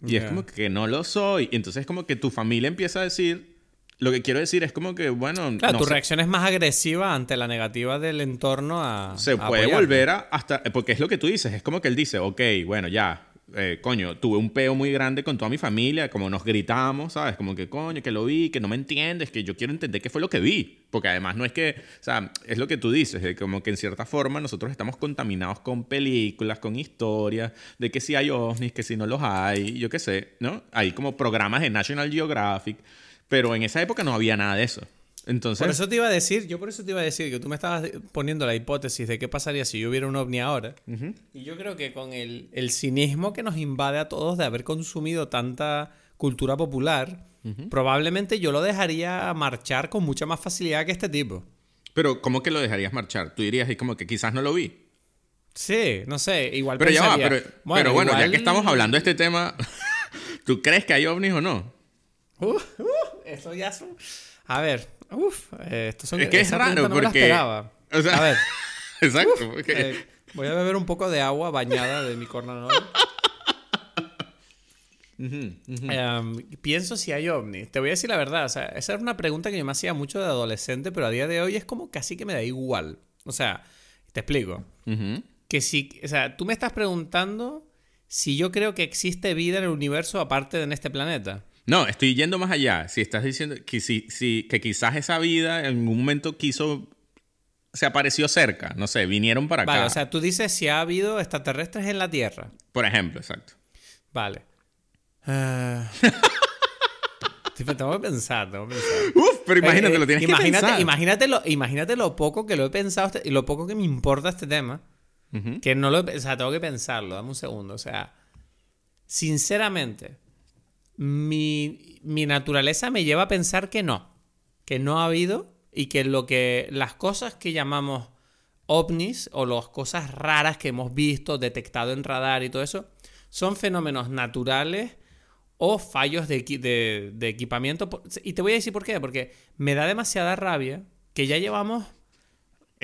Y es Ya. como que no lo soy. Y entonces es como que tu familia empieza a decir, lo que quiero decir es como que, bueno, Claro, no tu sé. reacción es más agresiva ante la negativa del entorno a. Se a puede apoyarte. volver a hasta. Porque es lo que tú dices. Es como que él dice, ok, bueno, ya. Eh, coño, tuve un peo muy grande con toda mi familia, como nos gritamos, ¿sabes? Como que, coño, que lo vi, que no me entiendes, que yo quiero entender qué fue lo que vi. Porque además no es que, o sea, es lo que tú dices, de como que en cierta forma nosotros estamos contaminados con películas, con historias, de que si hay ovnis, que si no los hay, yo qué sé, ¿no? Hay como programas de National Geographic, pero en esa época no había nada de eso. Entonces, Por eso te iba a decir, yo por eso te iba a decir que tú me estabas poniendo la hipótesis de qué pasaría si yo hubiera un ovni ahora. Y yo creo que con el, el cinismo que nos invade a todos de haber consumido tanta cultura popular, probablemente yo lo dejaría marchar con mucha más facilidad que este tipo. pero ¿cómo que lo dejarías marchar? Tú dirías, y como que quizás no lo vi. Sí, no sé, igual Pero ya va, pero pero bueno, ya que estamos hablando de este tema, <laughs> ¿tú crees que hay ovnis o no? Uh, uh, eso ya son... A ver, uf, eh, estos son... Es que es raro no porque- o sea- a ver, <laughs> Exacto. porque- eh, voy a beber un poco de agua bañada de mi cornanol. <laughs> Em, pienso si hay ovnis. Te voy a decir la verdad. O sea, esa era una pregunta que yo me hacía mucho de adolescente, pero a día de hoy es como casi que me da igual. O sea, te explico. Que si, o sea, tú me estás preguntando si yo creo que existe vida en el universo aparte de en este planeta. No, estoy yendo más allá. Si estás diciendo que, si, si- que quizás esa vida en un momento quiso, se apareció cerca, no sé, vinieron para acá. Vale, o sea, tú dices si ha habido extraterrestres en la Tierra. Por ejemplo, exacto. Vale. Ah. <laughs> Sí, pero tengo que pensar, tengo que pensar. Uf, pero imagínate, Eh, eh, lo tienes imagínate, que pensar. Imagínate lo, imagínate lo poco que lo he pensado este- y lo poco que me importa este tema. Que no lo he, o sea, tengo que pensarlo, dame un segundo. O sea, sinceramente, mi, mi naturaleza me lleva a pensar que no. Que no ha habido y que lo que las cosas que llamamos ovnis o las cosas raras que hemos visto, detectado en radar y todo eso, son fenómenos naturales o fallos de, de- de equipamiento. Y te voy a decir por qué. Porque me da demasiada rabia que ya llevamos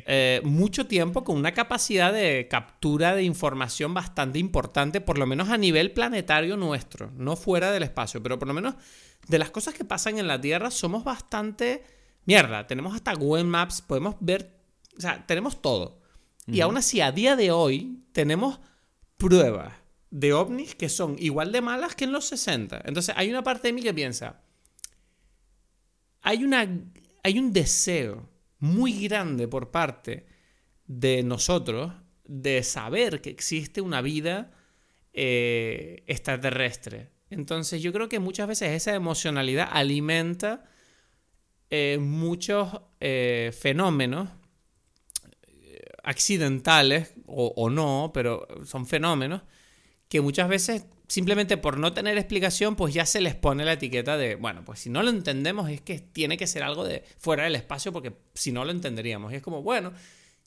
eh, mucho tiempo con una capacidad de captura de información bastante importante, por lo menos a nivel planetario nuestro, no fuera del espacio, pero por lo menos de las cosas que pasan en la Tierra somos bastante mierda. Tenemos hasta Google Maps, podemos ver, o sea, tenemos todo. Y aún así, a día de hoy, tenemos pruebas de ovnis que son igual de malas que en los 60. Entonces, hay una parte de mí que piensa, hay, una, hay un deseo muy grande por parte de nosotros de saber que existe una vida eh, extraterrestre. Entonces yo creo que muchas veces esa emocionalidad alimenta eh, muchos eh, fenómenos accidentales o no, pero son fenómenos que muchas veces simplemente por no tener explicación, pues ya se les pone la etiqueta de, bueno, pues si no lo entendemos es que tiene que ser algo de fuera del espacio porque si no lo entenderíamos. Y es como, bueno,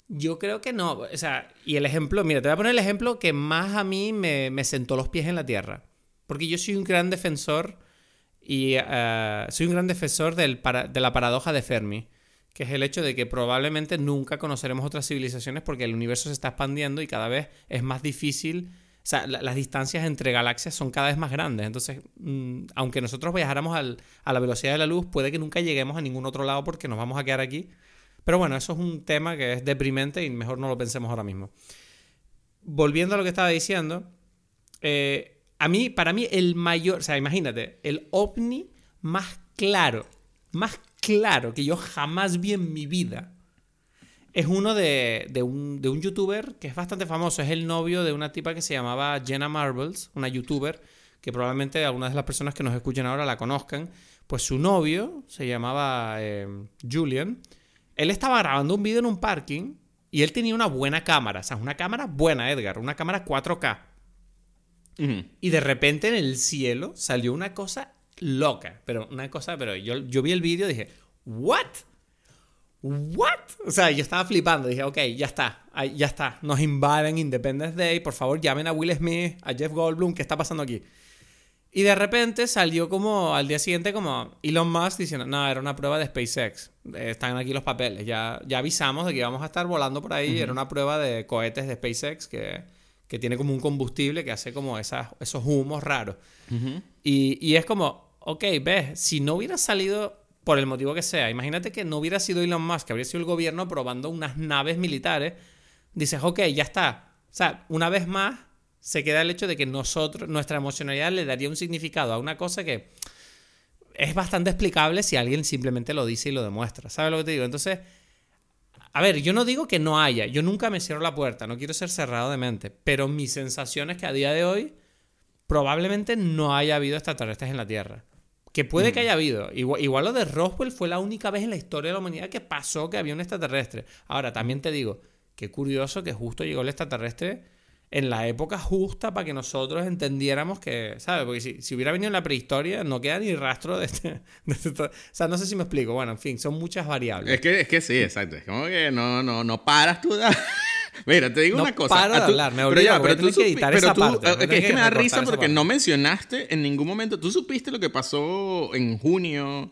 yo creo que no. O sea, y el ejemplo, mira, te voy a poner el ejemplo que más a mí me, me sentó los pies en la tierra. Porque yo soy un gran defensor y eh, soy un gran defensor del para- de la paradoja de Fermi. que es el hecho de que probablemente nunca conoceremos otras civilizaciones porque el universo se está expandiendo y cada vez es más difícil. O sea, las distancias entre galaxias son cada vez más grandes. Entonces, mm, aunque nosotros viajáramos a la velocidad de la luz, puede que nunca lleguemos a ningún otro lado porque nos vamos a quedar aquí. Pero bueno, eso es un tema que es deprimente y mejor no lo pensemos ahora mismo. Volviendo a lo que estaba diciendo, eh, a mí, para mí, el mayor, o sea, imagínate, el ovni más claro, más claro que yo jamás vi en mi vida es uno de, un, de, un, youtuber que es bastante famoso. Es el novio de una tipa que se llamaba Jenna Marbles, una youtuber que probablemente algunas de las personas que nos escuchen ahora la conozcan. Pues su novio se llamaba eh, Julian. Él estaba grabando un vídeo en un parking y él tenía una buena cámara. O sea, una cámara buena, Edgar. Una cámara 4K. Y de repente en el cielo salió una cosa loca. Pero una cosa, pero yo, yo vi el vídeo y dije, ¿what? ¿What? O sea, yo estaba flipando. Dije, ok, ya está, ya está. Nos invaden Independence Day. Por favor, llamen a Will Smith, a Jeff Goldblum. ¿Qué está pasando aquí? Y de repente salió como al día siguiente como Elon Musk diciendo, no, era una prueba de SpaceX. Están aquí los papeles. Ya, ya avisamos de que íbamos a estar volando por ahí. Era una prueba de cohetes de SpaceX que, que, tiene como un combustible que hace como esas, esos humos raros. y, y es como, ok, ves, si no hubiera salido por el motivo que sea, imagínate que no hubiera sido Elon Musk, que habría sido el gobierno probando unas naves militares, dices, ok, ya está. O sea, una vez más se queda el hecho de que nosotros, nuestra emocionalidad le daría un significado a una cosa que es bastante explicable si alguien simplemente lo dice y lo demuestra. ¿Sabes lo que te digo? Entonces, a ver, yo no digo que no haya, yo nunca me cierro la puerta, no quiero ser cerrado de mente, pero mi sensación es que a día de hoy probablemente no haya habido extraterrestres en la Tierra. Que puede que mm. haya habido. Igual, lo de Roswell fue la única vez en la historia de la humanidad que pasó que había un extraterrestre. Ahora, también te digo, qué curioso que justo llegó el extraterrestre en la época justa para que nosotros entendiéramos que, ¿sabes? Porque si, hubiera venido en la prehistoria, no queda ni rastro de este, <laughs> este o sea, no sé si me explico. Bueno, en fin, son muchas variables. Es que, es que sí, exacto. Es como que no, no, no paras tú. <laughs> Mira, te digo una cosa. Para de hablar, me pero ya, pero tú que editar esa parte. es que, me da risa porque no mencionaste en ningún momento. ¿Tú supiste lo que pasó en junio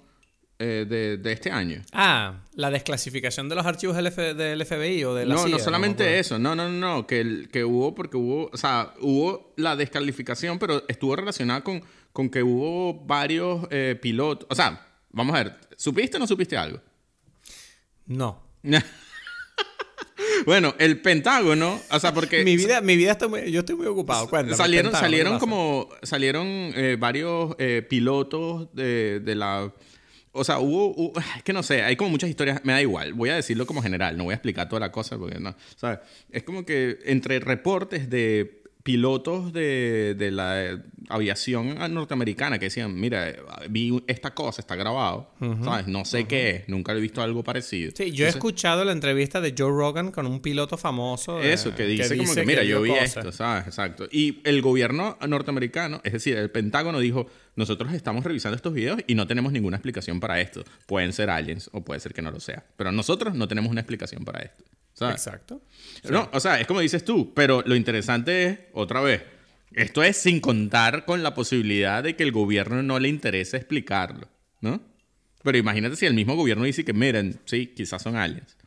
eh, de, este año? Ah, la desclasificación de los archivos del, FBI o de la No, no solamente eso. No, no, no. Que, que hubo, porque hubo, o sea, hubo la descalificación, pero estuvo relacionada con, con que hubo varios eh, pilotos. O sea, vamos a ver. ¿Supiste o no supiste algo? No. <laughs> Bueno, el Pentágono, o sea, porque... mi vida, mi vida está muy, yo estoy muy ocupado. salieron, salieron como, salieron eh, varios eh, pilotos de, de, la... O sea, hubo, es que no sé, hay como muchas historias, me da igual, voy a decirlo como general, no voy a explicar toda la cosa porque no, ¿sabes? Es como que entre reportes de pilotos de, de, la aviación norteamericana que decían, mira, vi esta cosa, está grabado, ¿sabes? No sé qué es, nunca he visto algo parecido. Sí, yo he escuchado la entrevista de Joe Rogan con un piloto famoso. eso, que dice, como que, mira, yo vi esto, ¿sabes? Exacto. Y el gobierno norteamericano, es decir, el Pentágono dijo, nosotros estamos revisando estos videos y no tenemos ninguna explicación para esto. Pueden ser aliens o puede ser que no lo sea, pero nosotros no tenemos una explicación para esto. Exacto. No, o sea, es como dices tú, pero lo interesante es, otra vez, esto es sin contar con la posibilidad de que el gobierno no le interese explicarlo, ¿no? Pero imagínate si el mismo gobierno dice que, miren, sí, quizás son aliens.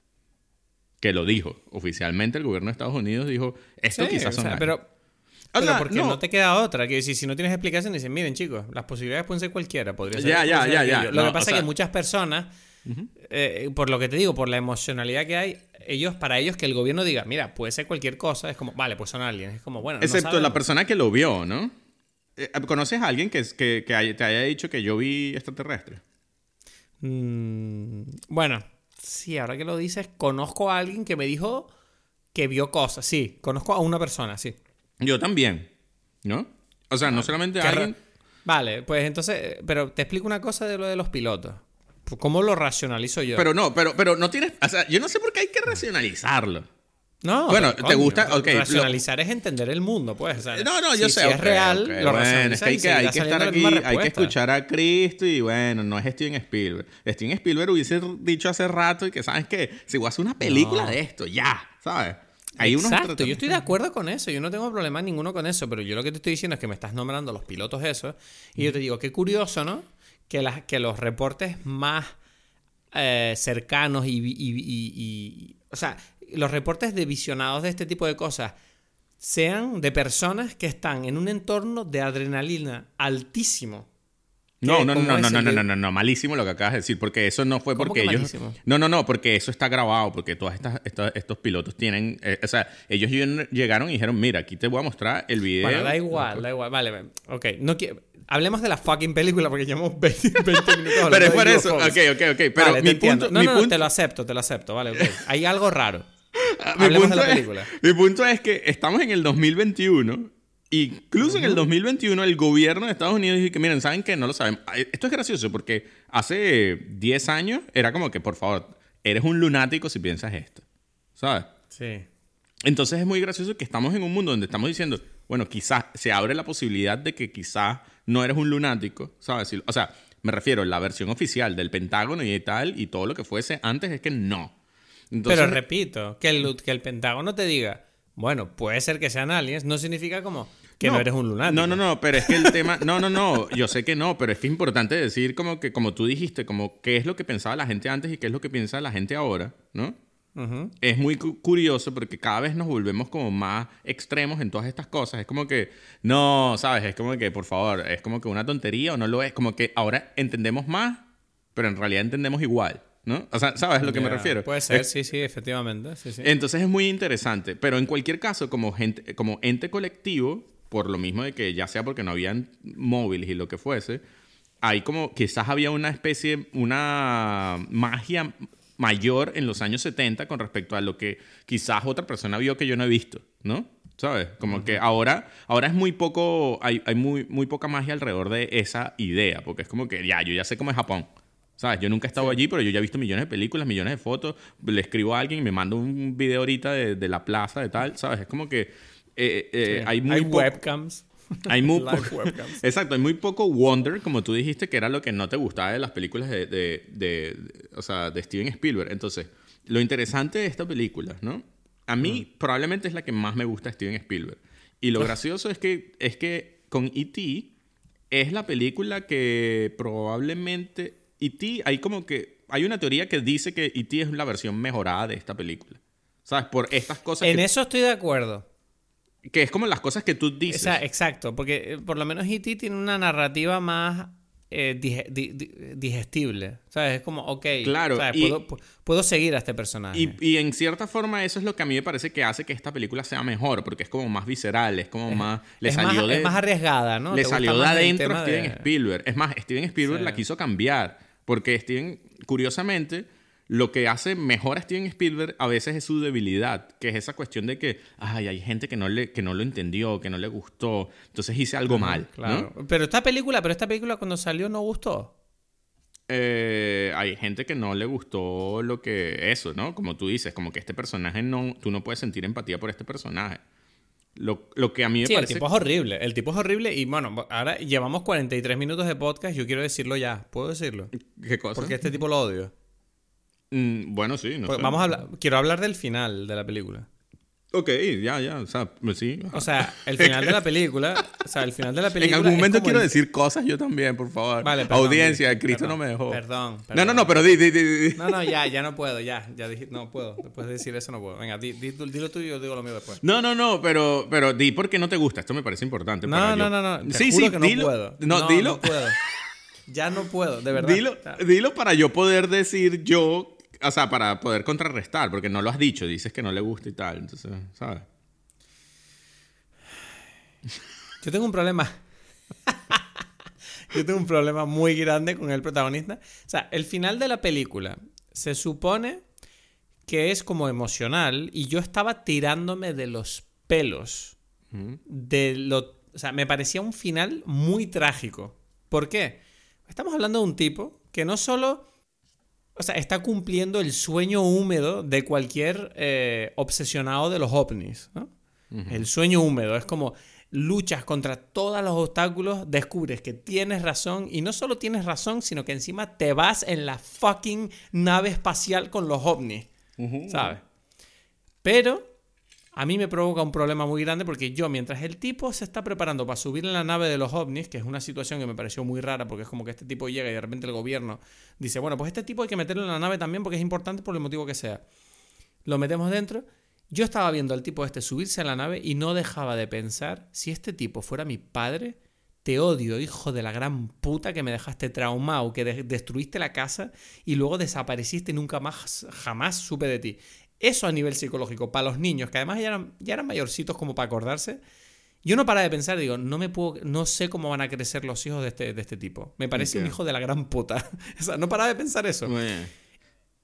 Que lo dijo. Oficialmente el gobierno de Estados Unidos dijo, esto quizás son aliens. Pero, porque no. te queda otra. Que si, si no tienes explicación, dicen, miren chicos, las posibilidades pueden ser cualquiera. Podría ser ya, ya, ya, ya. Lo que pasa es que muchas personas, eh, por lo que te digo, por la emocionalidad que hay, ellos, para ellos que el gobierno diga, mira, puede ser cualquier cosa, es como, vale, pues son aliens. Es como, bueno. Excepto la persona que lo vio, ¿no? Eh, ¿Conoces a alguien que, que, que, te haya dicho que yo vi extraterrestre? Mm, bueno, sí, ahora que lo dices, conozco a alguien que me dijo que vio cosas. Sí, conozco a una persona, sí. Yo también, ¿no? O sea, no solamente a alguien. Vale, pues entonces, pero te explico una cosa de lo de los pilotos. ¿Cómo lo racionalizo yo? Pero no, pero, pero no tienes. O sea, yo no sé por qué hay que racionalizarlo. No, bueno, te gusta. Okay, racionalizar es entender el mundo, pues. no, no, yo sé. Si es real, lo bueno, es que hay que, hay que estar aquí, hay que escuchar a Cristo y bueno, no es Steven Spielberg. Steven Spielberg hubiese dicho hace rato y que, ¿sabes qué? Si voy a hacer una película de esto, ya, ¿sabes? Hay Exacto, yo estoy de acuerdo con eso, yo no tengo problema ninguno con eso, pero yo lo que te estoy diciendo es que me estás nombrando los pilotos esos y yo te digo, qué curioso, ¿no? Que, las, que los reportes más eh, cercanos y, y- y- y- O sea, los reportes de visionados de este tipo de cosas sean de personas que están en un entorno de adrenalina altísimo. No, no, no, ¿Cómo no, no, no, no, no, no, malísimo lo que acabas de decir, porque eso no fue ¿Cómo porque que ellos... malísimo? No, no, no, porque eso está grabado, porque todos estas, estos, pilotos tienen... eh, o sea, ellos lleg- llegaron y dijeron, mira, aquí te voy a mostrar el video. Bueno, da igual, da igual. Vale, vale. ok. No quiero... Hablemos de la fucking película porque llevamos <laughs> 20, 20 minutos Pero es por eso, ok, ok, ok, pero Vale, te mi entiendo. punto... No, mi no, no, punto- te lo acepto, te lo acepto. Vale, ok. <laughs> Hay algo raro. mi Hablemos de punto la es- película. mi punto es que estamos en el 2021. Incluso en el 2021 el gobierno de Estados Unidos dice que, miren, ¿saben qué? No lo saben. Esto es gracioso porque hace 10 años era como que, por favor, eres un lunático si piensas esto. ¿Sabes? Sí. Entonces es muy gracioso que estamos en un mundo donde estamos diciendo, bueno, quizás se abre la posibilidad de que quizás no eres un lunático, ¿sabes? O sea, me refiero a la versión oficial del Pentágono y tal, y todo lo que fuese antes es que no. Entonces, Pero repito, que el, que el Pentágono te diga, bueno, puede ser que sean aliens, no significa como que no, eres un lunático. No, no, no, pero es que el tema. No, no, no. Yo sé que no, pero es que es importante decir, como que, como tú dijiste, como qué es lo que pensaba la gente antes y qué es lo que piensa la gente ahora, ¿no? Es muy cu- curioso porque cada vez nos volvemos como más extremos en todas estas cosas. Es como que, no, ¿sabes? Es como que, por favor, es como que una tontería o no lo es. Como que ahora entendemos más, pero en realidad entendemos igual, ¿no? O sea, ¿sabes a lo que me refiero? Puede ser, Es- sí, sí, efectivamente. Sí, sí. entonces es muy interesante. Pero en cualquier caso, como, gente, como ente colectivo, por lo mismo de que ya sea porque no habían móviles y lo que fuese, hay como quizás había una especie, una magia mayor en los años 70 con respecto a lo que quizás otra persona vio que yo no he visto, ¿no? ¿Sabes? Como que ahora, ahora es muy poco, hay, hay muy, muy poca magia alrededor de esa idea, porque es como que ya, yo ya sé cómo es Japón. ¿Sabes? Yo nunca he estado allí, pero yo ya he visto millones de películas, millones de fotos. Le escribo a alguien y me manda un video ahorita de, de la plaza, de tal, ¿sabes? Es como que eh, eh, Sí. hay muy hay webcams. Hay muy poco-. <laughs> Exacto, hay muy poco wonder, como tú dijiste, que era lo que no te gustaba de las películas de, de- de- de- o sea, de Steven Spielberg. Entonces, lo interesante de esta película, ¿no? A mí probablemente es la que más me gusta de Steven Spielberg. Y lo gracioso es que, es que con E.T. es la película que probablemente... E.T. hay como que... Hay una teoría que dice que E.T. es la versión mejorada de esta película. ¿Sabes? Por estas cosas En que, eso estoy de acuerdo. Que es como las cosas que tú O dices. sea, exacto, porque eh, por lo menos E.T. tiene una narrativa más eh, dige- di- di- digestible. ¿Sabes? Es como, ok, Claro, ¿sabes? y- Puedo, pu- puedo seguir a este personaje. Y, y en cierta forma eso es lo que a mí me parece que hace que esta película sea mejor, porque es como más visceral, es como más... Le es, salió más, de, es más arriesgada, ¿no? le ¿Te gusta salió de adentro Steven de- Spielberg. Es más, Steven Spielberg Sí. la quiso cambiar, porque Steven, curiosamente, lo que hace mejor a Steven Spielberg a veces es su debilidad, que es esa cuestión de que, ay, hay gente que no, le, que no lo entendió, que no le gustó, entonces hice algo mal, ¿no? Claro. Pero esta película, pero esta película cuando salió no gustó. Eh, hay gente que no le gustó lo que eso, ¿no? Como tú dices, como que este personaje no, tú no puedes sentir empatía por este personaje. Lo, lo que a mí me Sí, el parece... tipo es horrible. El tipo es horrible y bueno, ahora llevamos 43 minutos de podcast. Yo quiero decirlo ya. ¿Puedo decirlo? ¿Qué cosa? Porque este tipo lo odio. Mm, bueno, sí, no Pues sé. vamos a hablar. Quiero hablar del final de la película. Ok, ya, ya, o sea, pues sí. O sea, el final de la película. O sea, el final de la película. en algún momento quiero el- decir cosas yo también, por favor. Vale, perdón, Audiencia, di- Cristo perdón, no me dejó. Perdón, No, no, no, pero di, di, di, di. No, no, ya, ya no puedo, ya. Ya dije, no puedo. Después de decir eso no puedo. Venga, di, di, tú- dilo tú y yo digo lo mío después. No, no, no, pero, pero di por qué no te gusta. Esto me parece importante. No, para no, yo- no, no. Sí, sí, que no dilo. puedo. No, dilo. No puedo. Ya no puedo, de verdad. Dilo, dilo para yo poder decir yo, o sea, para poder contrarrestar, porque no lo has dicho, dices que no le gusta y tal, entonces, ¿sabes? Yo tengo un problema. <laughs> Yo tengo un problema muy grande con el protagonista. O sea, el final de la película se supone que es como emocional y yo estaba tirándome de los pelos. De lo, o sea, me parecía un final muy trágico. ¿Por qué? Estamos hablando de un tipo que no solo o sea, está cumpliendo el sueño húmedo de cualquier eh, obsesionado de los ovnis. ¿no? El sueño húmedo es como luchas contra todos los obstáculos, descubres que tienes razón y no solo tienes razón, sino que encima te vas en la fucking nave espacial con los ovnis. ¿Sabes? Pero a mí me provoca un problema muy grande porque yo, mientras el tipo se está preparando para subir en la nave de los ovnis, que es una situación que me pareció muy rara porque es como que este tipo llega y de repente el gobierno dice, bueno, pues este tipo hay que meterlo en la nave también porque es importante por el motivo que sea. Lo metemos dentro. Yo estaba viendo al tipo este subirse a la nave y no dejaba de pensar, si este tipo fuera mi padre, te odio, hijo de la gran puta que me dejaste traumado, que destruiste la casa y luego desapareciste y nunca más, jamás supe de ti. Eso a nivel psicológico, para los niños, que además ya eran, ya eran mayorcitos como para acordarse, yo no paraba de pensar, digo, no me puedo, no sé cómo van a crecer los hijos de este, de este tipo. Me parece un hijo de la gran puta. <laughs> o sea, no paraba de pensar eso.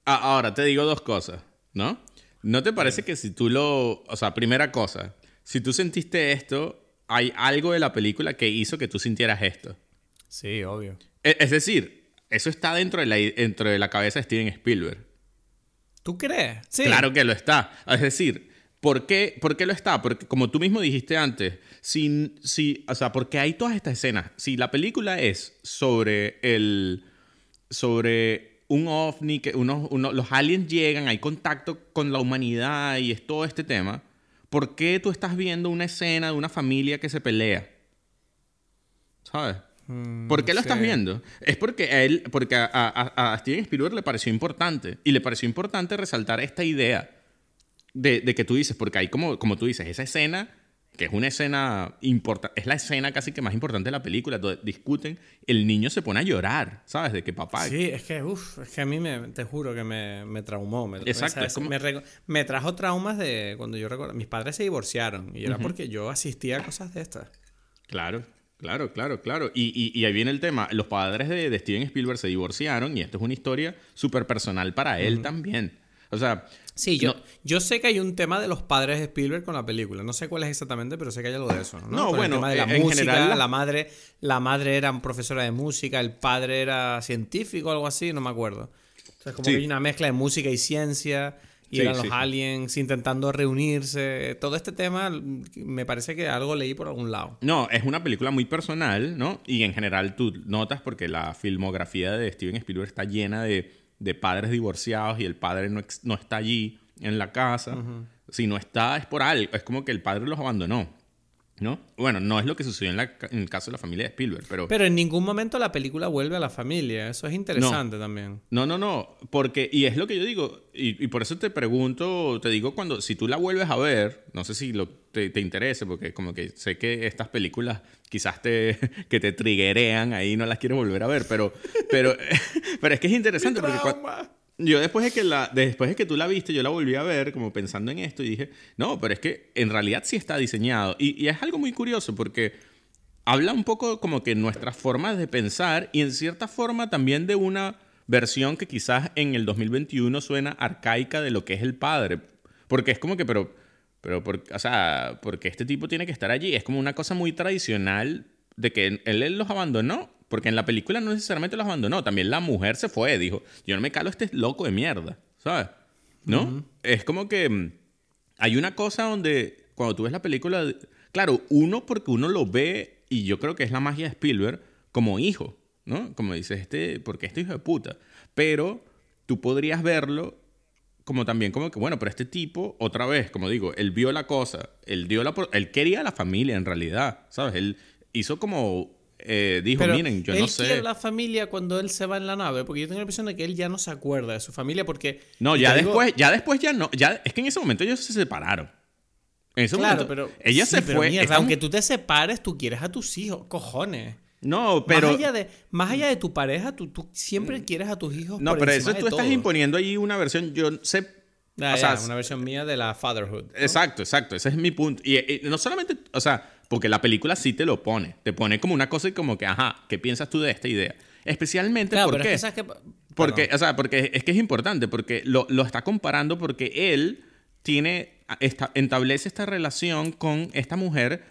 Ahora, te digo dos cosas, ¿no? ¿No te parece que si tú lo... O sea, primera cosa, si tú sentiste esto, hay algo de la película que hizo que tú sintieras esto? Sí, obvio. E, es decir, eso está dentro de la, dentro de la cabeza de Steven Spielberg. ¿Tú crees? Sí. Claro que lo está. Es decir, ¿por qué, ¿por qué lo está? Porque como tú mismo dijiste antes, si, si, o sea, porque hay todas estas escenas. Si la película es sobre el... sobre un ovni, que unos, los aliens llegan, hay contacto con la humanidad y es todo este tema, ¿por qué tú estás viendo una escena de una familia que se pelea? ¿Sabes? Mm, ¿Por qué lo estás viendo? Es porque a él, porque a, Steven Spielberg le pareció importante. Y le pareció importante resaltar esta idea de, que tú dices, porque hay como, como tú dices, esa escena, que es una escena importante, es la escena casi que más importante de la película, donde discuten, el niño se pone a llorar, ¿sabes? De que papá... Sí, es que, uff, es que a mí me, te juro que me, me traumó. Me, Exacto. me, trajo traumas de cuando yo recuerdo, mis padres se divorciaron y era porque yo asistía a cosas de estas. Claro. Claro, claro, claro. Y, ahí viene el tema. Los padres de, Steven Spielberg se divorciaron y esto es una historia súper personal para él también. O sea... Sí, yo, yo sé que hay un tema de los padres de Spielberg con la película. No sé cuál es exactamente, pero sé que hay algo de eso. No, no bueno, el tema de la en música, general... la madre, la madre era profesora de música, el padre era científico o algo así, no me acuerdo. O sea, como que hay una mezcla de música y ciencia y eran los aliens intentando reunirse. Todo este tema me parece que algo leí por algún lado. No, es una película muy personal, ¿no? Y en general tú notas porque la filmografía de Steven Spielberg está llena de, padres divorciados y el padre no, no, está allí en la casa. Si no está es por algo. Es como que el padre los abandonó. ¿No? Bueno, no es lo que sucedió en, el caso de la familia de Spielberg, pero... Pero en ningún momento la película vuelve a la familia. Eso es interesante también. No, no, no. Porque, y es lo que yo digo, y, por eso te pregunto, te digo cuando, si tú la vuelves a ver, no sé si lo, te, te interese, porque como que sé que estas películas quizás te, <laughs> que te triguerean ahí, no las quieres volver a ver, pero, pero, <laughs> pero es que es interesante porque... Yo después de que la, después de que tú la viste, yo la volví a ver como pensando en esto y dije, no, pero es que en realidad sí está diseñado. Y, es algo muy curioso porque habla un poco como que nuestras formas de pensar y en cierta forma también de una versión que quizás en el 2021 suena arcaica de lo que es el padre. Porque es como que, pero, pero, por, o sea, porque este tipo tiene que estar allí. Es como una cosa muy tradicional de que él, él los abandonó porque en la película no necesariamente los abandonó. También la mujer se fue. Dijo, yo no me calo este loco de mierda. ¿Sabes? ¿No? Es como que mm, hay una cosa donde cuando tú ves la película, claro, uno porque uno lo ve, y yo creo que es la magia de Spielberg, como hijo, ¿no? Como dices, este, porque este hijo de puta. Pero tú podrías verlo como también como que, bueno, pero este tipo, otra vez, como digo, él vio la cosa, él, dio la, él quería a la familia en realidad, ¿sabes? Él hizo como eh, dijo, miren, yo no sé. quiere la familia cuando él se va en la nave? Porque yo tengo la impresión de que él ya no se acuerda de su familia porque... No, ya después, ya después ya no. Ya, es que en ese momento ellos se separaron. En ese claro, momento, pero... Ella se fue... Aunque tú te separes, tú quieres a tus hijos. Cojones. No, pero... Más allá de, más allá de tu pareja, tú, tú siempre quieres a tus hijos No, pero eso tú estás imponiendo ahí una versión... Yo sé... Ah, o sea, una versión mía de la fatherhood. Exacto, exacto. Ese es mi punto. y no solamente... O sea porque la película sí te lo pone. Te pone como una cosa y como que, ajá, ¿qué piensas tú de esta idea? Especialmente porque... Es que, porque, o sea, porque es que es importante, porque lo, está comparando porque él tiene, establece esta relación con esta mujer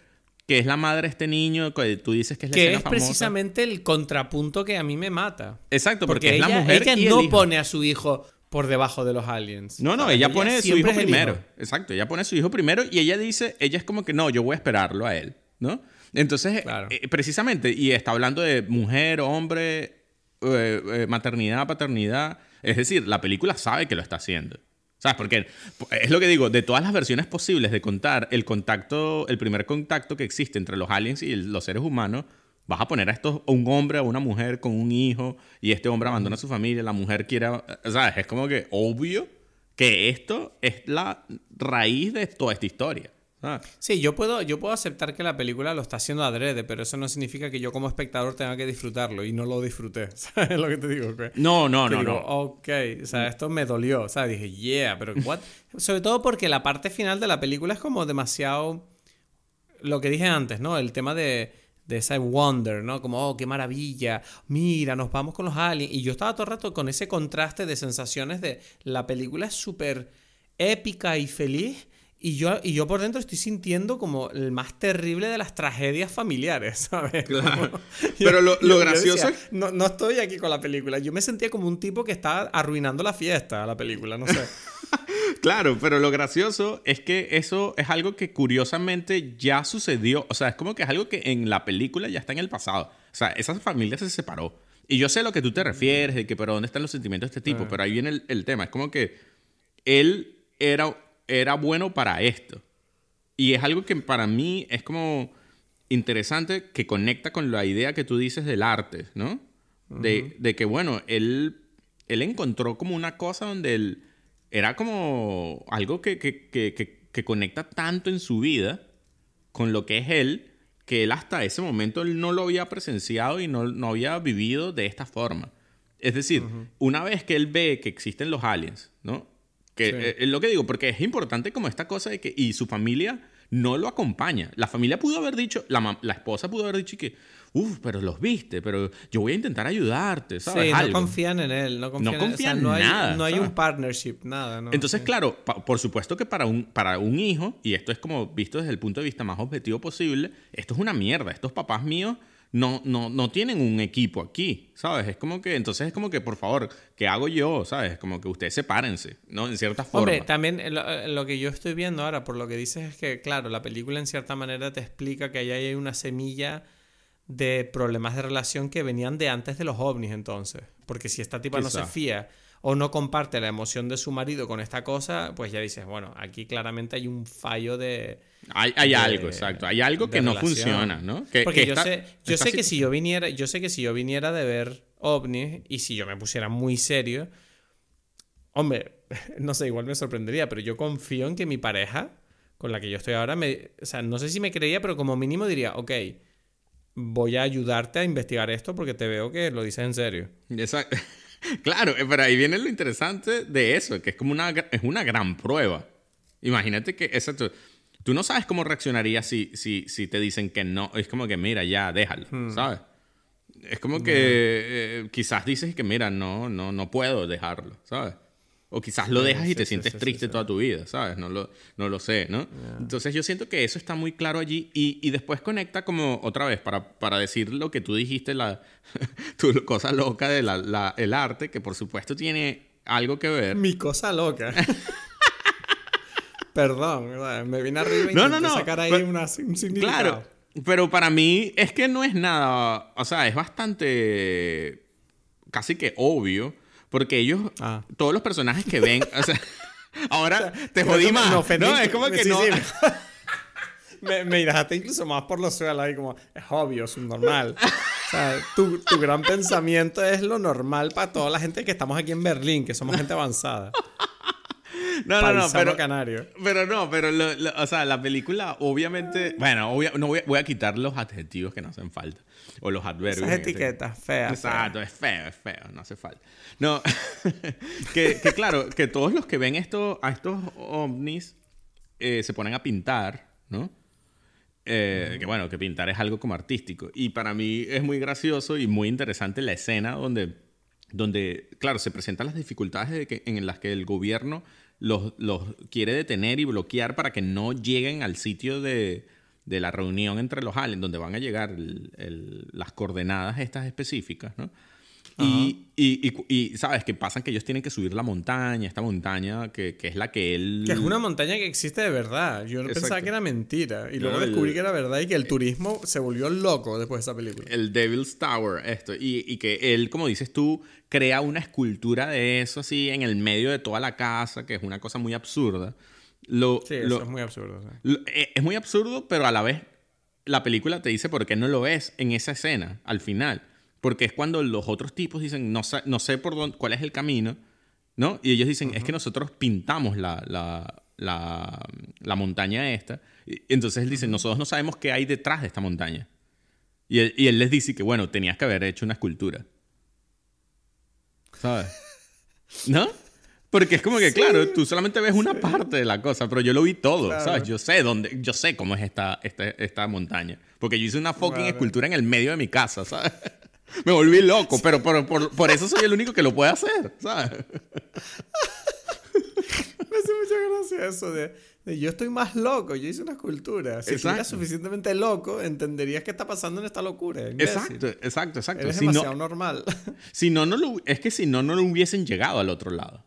que es la madre de este niño, que tú dices que es la Que es precisamente el contrapunto que a mí me mata. Exacto, porque, es la mujer ella no pone a su hijo por debajo de los aliens. No, no, ella, pone su hijo primero. Exacto, ella pone a su hijo primero y ella dice, ella es como que no, yo voy a esperarlo a él, ¿no? Entonces, eh, precisamente, y está hablando de mujer, hombre, eh, eh, maternidad, paternidad. Es decir, la película sabe que lo está haciendo. ¿Sabes? Porque es lo que digo, de todas las versiones posibles de contar el contacto, el primer contacto que existe entre los aliens y los seres humanos, vas a poner a estos, un hombre o una mujer con un hijo y este hombre abandona a su familia, la mujer quiere, ¿sabes? Es como que obvio que esto es la raíz de toda esta historia. Ah. Sí, yo puedo, yo puedo aceptar que la película lo está haciendo adrede, pero eso no significa que yo como espectador tenga que disfrutarlo y no lo disfruté. <laughs> ¿Sabes lo que te digo? no, no, no, no. Ok, o sea, esto me dolió. O sea, dije, yeah, pero what? <laughs> Sobre todo porque la parte final de la película es como demasiado. Lo que dije antes, ¿no? El tema de, de ese wonder, ¿no? Como, oh, qué maravilla, mira, nos vamos con los aliens. Y yo estaba todo el rato con ese contraste de sensaciones de la película es súper épica y feliz y yo, y yo por dentro estoy sintiendo como el más terrible de las tragedias familiares, <laughs> ¿sabes? Claro. <laughs> Pero lo, gracioso no, no, estoy aquí con la película. Yo me sentía como un tipo que estaba arruinando la fiesta la película, no sé. <laughs> <laughs> claro, pero lo gracioso es que eso es algo que curiosamente ya sucedió. O sea, es como que es algo que en la película ya está en el pasado. O sea, esa familia se separó. Y yo sé a lo que tú te refieres, de que, pero ¿dónde están los sentimientos de este tipo? Pero ahí viene el, el tema. Es como que él era era bueno para esto. Y es algo que para mí es como interesante que conecta con la idea que tú dices del arte, ¿no? de, que, bueno, él, él encontró como una cosa donde él era como algo que, que, conecta tanto en su vida con lo que es él, que él hasta ese momento él no lo había presenciado y no, no había vivido de esta forma. Es decir, una vez que él ve que existen los aliens, ¿no? Que eh, es lo que digo, porque es importante como esta cosa de que, y su familia no lo acompaña. La familia pudo haber dicho, la, la esposa pudo haber dicho que, uff, pero los viste, pero yo voy a intentar ayudarte, ¿sabes? Sí, no confían en él, no confían, en, no hay, No hay un partnership, nada. ¿no? Entonces, claro, por supuesto que para un, para un hijo, y esto es como visto desde el punto de vista más objetivo posible, esto es una mierda. Estos papás míos no, no, no tienen un equipo aquí, ¿sabes? Es como que, entonces es como que, por favor, ¿qué hago yo? ¿Sabes? Como que ustedes sepárense, ¿no? En cierta forma. Hombre, también eh, lo, que yo estoy viendo ahora, por lo que dices, es que, claro, la película en cierta manera te explica que ahí hay una semilla de problemas de relación que venían de antes de los ovnis, entonces. Porque si esta tipa no se fía o no comparte la emoción de su marido con esta cosa, pues ya dices, bueno, aquí claramente hay un fallo de hay, algo, exacto. Hay algo que no funciona, ¿no? Porque yo sé, yo sé que si yo viniera, yo sé que si yo viniera de ver ovnis y si yo me pusiera muy serio, hombre, <laughs> no sé, igual me sorprendería, pero yo confío en que mi pareja, con la que yo estoy ahora, me, o sea, no sé si me creía, pero como mínimo diría, ok, voy a ayudarte a investigar esto porque te veo que lo dices en serio. Exacto. <laughs> Claro, eh, pero ahí viene lo interesante de eso, que es como una, es una gran prueba. Imagínate que, exacto, tú no sabes cómo reaccionarías si, si, si te dicen que no. Es como que, mira, ya, déjalo, hmm. ¿sabes? Es como que eh, quizás dices que, mira, no, no, no puedo dejarlo, ¿sabes? O quizás lo dejas y te sientes triste toda tu vida, ¿sabes? No lo, no lo sé, ¿no? Entonces yo siento que eso está muy claro allí y, y después conecta como otra vez para, para decir lo que tú dijiste, la, <laughs> tu cosa loca del la, el arte, que por supuesto tiene algo que ver. Mi cosa loca. <laughs> Perdón, me vine arriba y no, no, no. sacar ahí una, un significado. Claro, pero para mí es que no es nada, o sea, es bastante casi que obvio, porque ellos, ah. todos los personajes que ven, o sea, <laughs> ahora te jodí más, ¿no? Es como que no... <laughs> me, me dejaste incluso más por los suelos ahí como, es obvio, es normal. O sea, tu, tu gran pensamiento es lo normal para toda la gente que estamos aquí en Berlín, que somos gente avanzada. No, no, no, pero, canario. pero no, pero, o sea, la película, obviamente, bueno, no voy, a quitar los adjetivos que no hacen falta, o los adverbios. Esas etiquetas feas. Exacto, es feo, es feo, no hace falta. No, <laughs> que, claro, que todos los que ven esto, a estos ovnis eh, se ponen a pintar, ¿no? Eh, que bueno, que pintar es algo como artístico. Y para mí es muy gracioso y muy interesante la escena donde, donde claro, se presentan las dificultades de que, en las que el gobierno los, quiere detener y bloquear para que no lleguen al sitio de, la reunión entre los aliens, donde van a llegar las coordenadas estas específicas, ¿no? Y, y, y, ¿sabes? Que pasan que ellos tienen que subir la montaña, esta montaña que, que, es la que él... Que es una montaña que existe de verdad. Yo no pensaba que era mentira. Y luego descubrí que era verdad y que el turismo se volvió loco después de esa película. El Devil's Tower, esto. Y, y que él, como dices tú, crea una escultura de eso así en el medio de toda la casa, que es una cosa muy absurda. Lo, sí, eso es muy absurdo. Eh, es muy absurdo, pero a la vez la película te dice por qué no lo es en esa escena, al final. Porque es cuando los otros tipos dicen, no sé, no sé por dónde, cuál es el camino, ¿no? Y ellos dicen, es que nosotros pintamos la, la, la, la, montaña esta. Y entonces él dice, nosotros no sabemos qué hay detrás de esta montaña. Y él, y él les dice que, bueno, tenías que haber hecho una escultura. ¿Sabes? <laughs> ¿No? Porque es como que, claro, tú solamente ves una parte de la cosa, pero yo lo vi todo, ¿sabes? Yo sé dónde, yo sé cómo es esta, esta, esta montaña. Porque yo hice una fucking escultura en el medio de mi casa, ¿sabes? Me volví loco, pero por, por, por, eso soy el único que lo puede hacer, ¿sabes? <laughs> Me hace mucha gracia eso de, yo estoy más loco, yo hice una escultura. Si estuvieras suficientemente loco, entenderías qué está pasando en esta locura. Exacto, exacto, exacto. Eres demasiado normal. <laughs> Si no, no lo, es que si no, no lo hubiesen llegado al otro lado.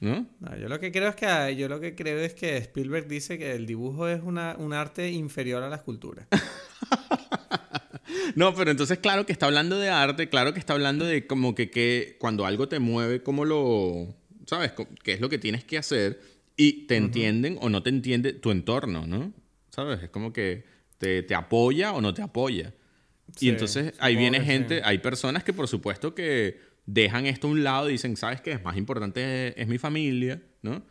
¿No? ¿no? yo lo que creo es que yo lo que creo es que Spielberg dice que el dibujo es una, un arte inferior a la escultura. <laughs> <laughs> No, pero entonces claro que está hablando de arte, claro que está hablando de como que, que cuando algo te mueve, cómo lo, ¿sabes? ¿Qué es lo que tienes que hacer? Y te entienden o no te entiende tu entorno, ¿no? ¿Sabes? Es como que te, te apoya o no te apoya. y entonces ahí viene gente, hay personas que por supuesto que dejan esto a un lado y dicen, ¿sabes qué? Es más importante es mi familia, ¿no?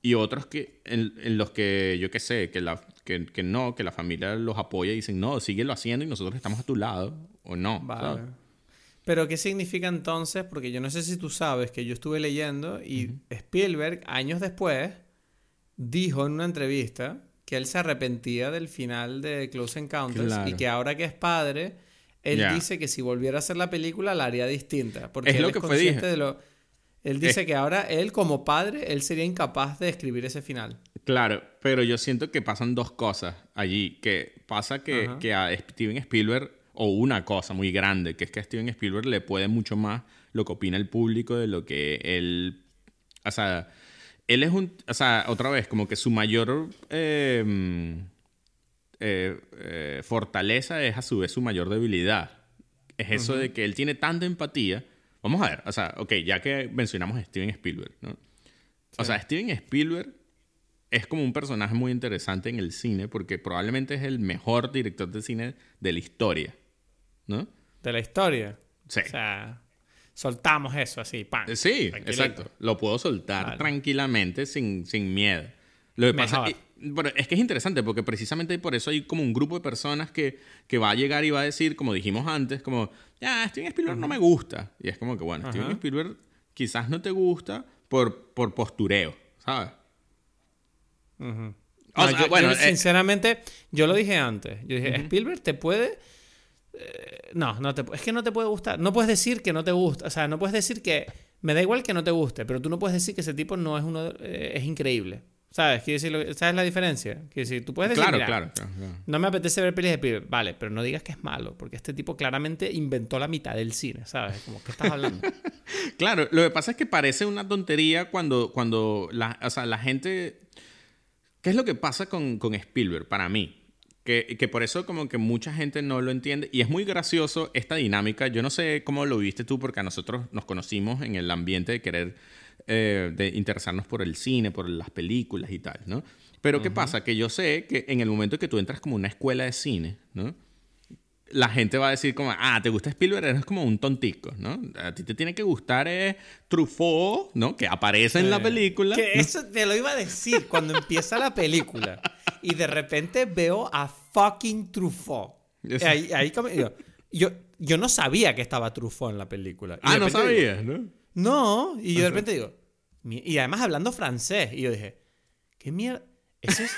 Y otros que, en, los que, yo qué sé, que, la, que, que, no, que la familia los apoya y dicen, no, síguelo haciendo y nosotros estamos a tu lado, o no. Vale. Pero, ¿qué significa entonces? Porque yo no sé si tú sabes que yo estuve leyendo y Spielberg, años después, dijo en una entrevista que él se arrepentía del final de Close Encounters y que ahora que es padre, él dice que si volviera a hacer la película la haría distinta. Porque es lo que fue de lo él dice que ahora él como padre, él sería incapaz de escribir ese final. Claro, pero yo siento que pasan dos cosas allí. Que pasa que, que a Steven Spielberg, o una cosa muy grande, que es que a Steven Spielberg le puede mucho más lo que opina el público de lo que él... O sea, él es un... O sea, otra vez, como que su mayor... Em, eh, eh, fortaleza es a su vez su mayor debilidad. Es eso de que él tiene tanta empatía Vamos a ver, o sea, ok, ya que mencionamos a Steven Spielberg, ¿no? O sea, Steven Spielberg es como un personaje muy interesante en el cine porque probablemente es el mejor director de cine de la historia, ¿no? De la historia. Sí. O sea, soltamos eso así, ¡pam! Sí, exacto. Lo puedo soltar tranquilamente sin, sin miedo. Lo que pasa bueno, es que es interesante porque precisamente por eso hay como un grupo de personas que, que va a llegar y va a decir, como dijimos antes, como, ya, Steven Spielberg no me gusta. Y es como que, bueno, Steven Spielberg quizás no te gusta por, por postureo, ¿sabes? Bueno, eh, sinceramente, yo lo dije antes. Yo dije, Spielberg te puede... Eh, no, no te, es que no te puede gustar. No puedes decir que no te gusta. O sea, no puedes decir que... Me da igual que no te guste, pero tú no puedes decir que ese tipo no es uno... Eh, es increíble. ¿Sabes? ¿Sabes la diferencia? Quiero decir, tú puedes decir, claro, claro, claro, no me apetece ver pelis de pibe. Vale, pero no digas que es malo, porque este tipo claramente inventó la mitad del cine, ¿sabes? Como, ¿qué estás hablando? <laughs> claro, lo que pasa es que parece una tontería cuando, cuando la, o sea, la gente... ¿Qué es lo que pasa con, con Spielberg para mí? Que, que, por eso como que mucha gente no lo entiende. Y es muy gracioso esta dinámica. Yo no sé cómo lo viste tú, porque a nosotros nos conocimos en el ambiente de querer eh, de interesarnos por el cine, por las películas y tal, ¿no? Pero ¿qué pasa? Que yo sé que en el momento que tú entras como una escuela de cine, ¿no? La gente va a decir como, ah, ¿te gusta Spielberg? Eres como un tontico, ¿no? A ti te tiene que gustar es Truffaut, ¿no? Que aparece en la película. Que eso te lo iba a decir cuando empieza la película. Y de repente veo a fucking Truffaut. Ahí, ahí yo, yo, yo, no sabía que estaba Truffaut en la película. ah, no sabías, ¿no? No, y yo de repente digo, y además hablando francés, y yo dije, ¿qué mierda? Eso es,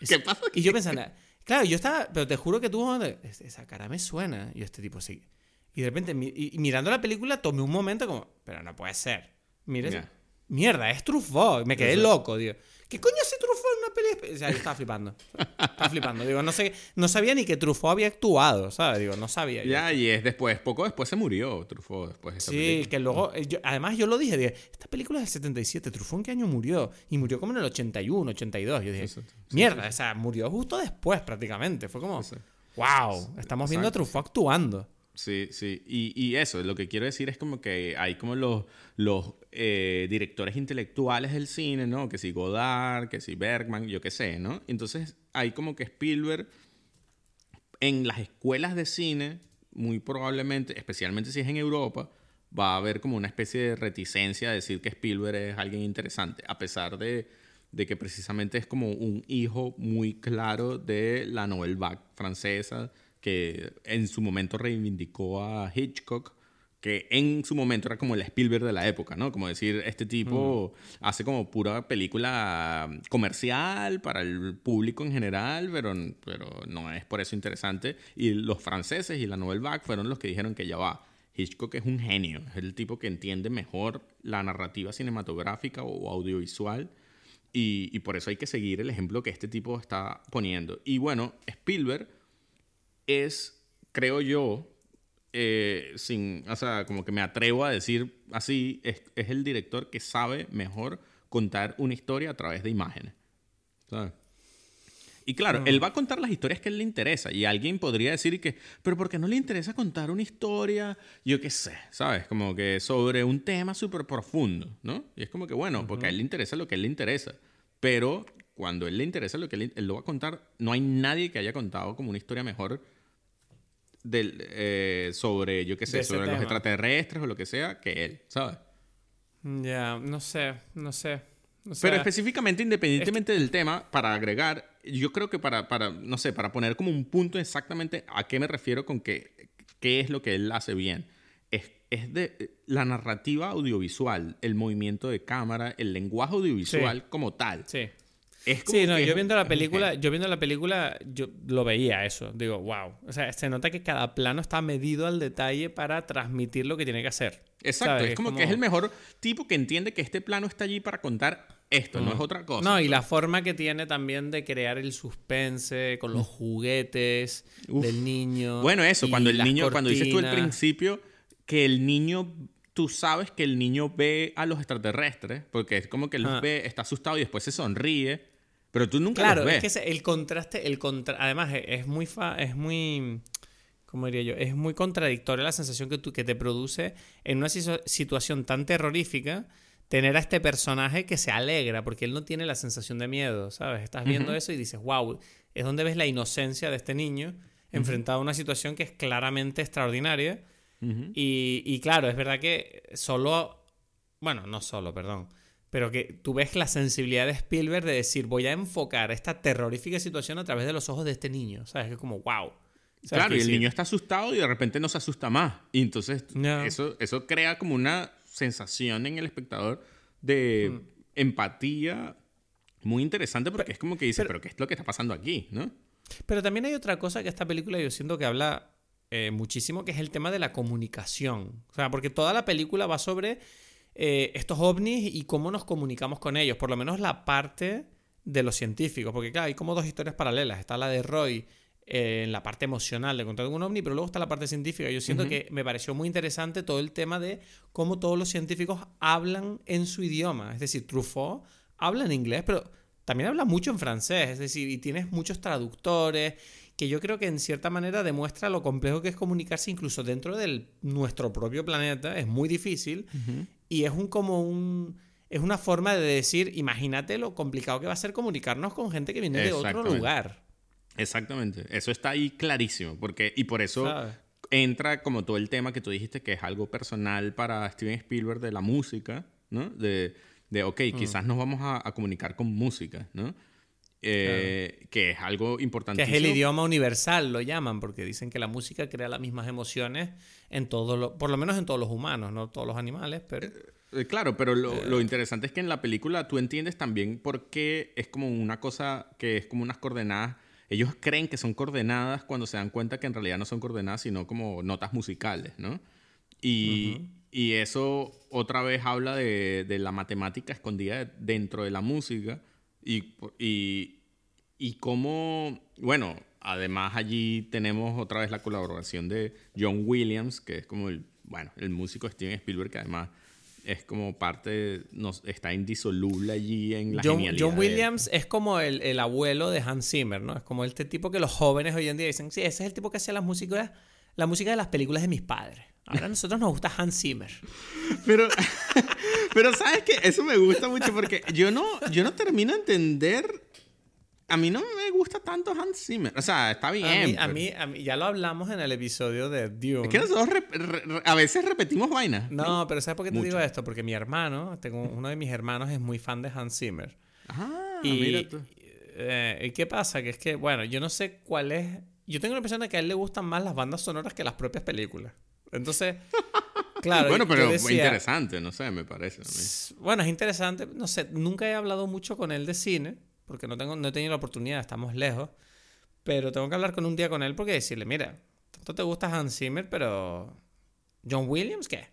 <laughs> ¿Qué pasa? Y yo pensando, claro, yo estaba, pero te juro que tú, esa cara me suena, y este tipo sí. Y de repente, y, mirando la película, tomé un momento como, pero no puede ser. Mira, mierda, es Truffaut. Me quedé loco, tío. ¿Qué coño hace Truffaut en una peli? O sea, yo estaba flipando. Estaba flipando. Digo, no sé, no sabía ni que Truffaut había actuado, ¿sabes? Digo, no sabía. Ya, y es después, poco después se murió Truffaut después de Sí, que luego, eh, además yo lo dije, dije, esta película es del 77, Truffaut en qué año murió? Y murió como en el 81, 82. Yo dije, mierda, o sea, murió justo después prácticamente. Fue como, wow, estamos viendo a Truffaut actuando. Sí, sí. Y, y, eso, lo que quiero decir es como que hay como los, los eh, directores intelectuales del cine, ¿no? Que si Godard, que si Bergman, yo qué sé, ¿no? Entonces hay como que Spielberg en las escuelas de cine, muy probablemente, especialmente si es en Europa, va a haber como una especie de reticencia a decir que Spielberg es alguien interesante, a pesar de, de que precisamente es como un hijo muy claro de la Vague francesa, que en su momento reivindicó a Hitchcock, que en su momento era como el Spielberg de la época, ¿no? Como decir, este tipo mm. hace como pura película comercial para el público en general, pero, pero no es por eso interesante. Y los franceses y la Nouvelle Vague fueron los que dijeron que ya va. Hitchcock es un genio, es el tipo que entiende mejor la narrativa cinematográfica o audiovisual y, y por eso hay que seguir el ejemplo que este tipo está poniendo. Y bueno, Spielberg es, creo yo, eh, sin, o sea, como que me atrevo a decir así, es, el director que sabe mejor contar una historia a través de imágenes. Y claro, él va a contar las historias que a él le interesa. Y alguien podría decir que, pero ¿por qué no le interesa contar una historia, yo qué sé, ¿sabes? Como que sobre un tema súper profundo, ¿no? Y es como que, bueno, porque a él le interesa lo que a él le interesa. Pero cuando él le interesa lo que él, él lo va a contar, no hay nadie que haya contado como una historia mejor del, eh, sobre, yo qué sé, sobre los extraterrestres o lo que sea, que él, ¿sabes? Ya, no sé, no sé. Pero específicamente, independientemente del tema, para agregar, yo creo que para, para, no sé, para poner como un punto exactamente a qué me refiero con que, qué es lo que él hace bien, es, es de la narrativa audiovisual, el movimiento de cámara, el lenguaje audiovisual como tal. Sí sí, no, yo viendo la película, yo viendo la película, yo lo veía eso. Digo, wow. O sea, se nota que cada plano está medido al detalle para transmitir lo que tiene que hacer. Exacto, es como, que es el mejor tipo que entiende que este plano está allí para contar esto, no es otra cosa. No, y la forma que tiene también de crear el suspense con los juguetes del niño. Bueno, eso, cuando el niño, cuando dices tú al principio que el niño tú sabes que el niño ve a los extraterrestres, porque es como que los ve, está asustado y después se sonríe. Pero tú nunca claro, ves. es que el contraste, el contra además es muy, fa es muy, ¿cómo diría yo? Es muy contradictoria la sensación que, tú, que te produce en una situación tan terrorífica tener a este personaje que se alegra, porque él no tiene la sensación de miedo, ¿sabes? Estás viendo eso y dices, wow, es donde ves la inocencia de este niño enfrentado a una situación que es claramente extraordinaria. y, y claro, es verdad que solo, bueno, no solo, perdón pero que tú ves la sensibilidad de Spielberg de decir, voy a enfocar esta terrorífica situación a través de los ojos de este niño, ¿sabes? Que es como, wow. Claro, y el niño está asustado y de repente no se asusta más. Y entonces eso, eso crea como una sensación en el espectador de mm. empatía muy interesante porque es como que dice, pero, ¿qué es lo que está pasando aquí? ¿no? Pero también hay otra cosa que esta película yo siento que habla eh, muchísimo, que es el tema de la comunicación. O sea, porque toda la película va sobre eh, estos ovnis y cómo nos comunicamos con ellos, por lo menos la parte de los científicos, porque claro, hay como dos historias paralelas, está la de Roy eh, en la parte emocional de contar un ovni, pero luego está la parte científica. Yo siento que me pareció muy interesante todo el tema de cómo todos los científicos hablan en su idioma, es decir, Truffaut habla en inglés, pero también habla mucho en francés, es decir, y tienes muchos traductores que yo creo que en cierta manera demuestra lo complejo que es comunicarse incluso dentro de nuestro propio planeta, es muy difícil, y es un como un es una forma de decir, imagínate lo complicado que va a ser comunicarnos con gente que viene de otro lugar. Exactamente, eso está ahí clarísimo, porque y por eso entra como todo el tema que tú dijiste que es algo personal para Steven Spielberg de la música, ¿no? De, de ok, mm. quizás nos vamos a, a, comunicar con música, ¿no? Eh, que es algo importante. Que es el idioma universal, lo llaman, porque dicen que la música crea las mismas emociones en todos los, por lo menos en todos los humanos, no todos los animales, pero... Eh, eh, claro, pero lo, interesante es que en la película tú entiendes también por qué es como una cosa que es como unas coordenadas. Ellos creen que son coordenadas cuando se dan cuenta que en realidad no son coordenadas, sino como notas musicales, ¿no? Y, y eso otra vez habla de, de la matemática escondida dentro de la música Y, y, y cómo, bueno, además allí tenemos otra vez la colaboración de John Williams, que es como el, bueno, el músico Steven Spielberg, que además es como parte, nos, está indisoluble allí en la John, genialidad John. Williams es como el, el abuelo de Hans Zimmer, ¿no? Es como este tipo que los jóvenes hoy en día dicen, sí, ese es el tipo que hacía la música, la música de las películas de mis padres. Ahora a nosotros nos gusta Hans Zimmer. Pero, <laughs> pero sabes que eso me gusta mucho porque yo no, yo no termino de entender. A mí no me gusta tanto Hans Zimmer. O sea, está bien. A mí, a mí, a mí- ya lo hablamos en el episodio de Dune. Es que nosotros re- re- re- a veces repetimos vainas. No, pero ¿sabes por qué te Mucho. digo esto? Porque mi hermano, tengo uno de mis hermanos es muy fan de Hans Zimmer. Ah, y, mira tú. eh, ¿y ¿qué pasa? Que es que, bueno, yo no sé cuál es... Yo tengo la impresión de que a él le gustan más las bandas sonoras que las propias películas. Entonces, claro. bueno, pero decía- muy interesante, no sé, me parece. a mí. Bueno, es interesante. No sé, nunca he hablado mucho con él de cine, porque no, tengo, no he tenido la oportunidad, estamos lejos. Pero tengo que hablar con un día con él porque decirle, mira, tanto te gusta Hans Zimmer, pero John Williams, ¿qué?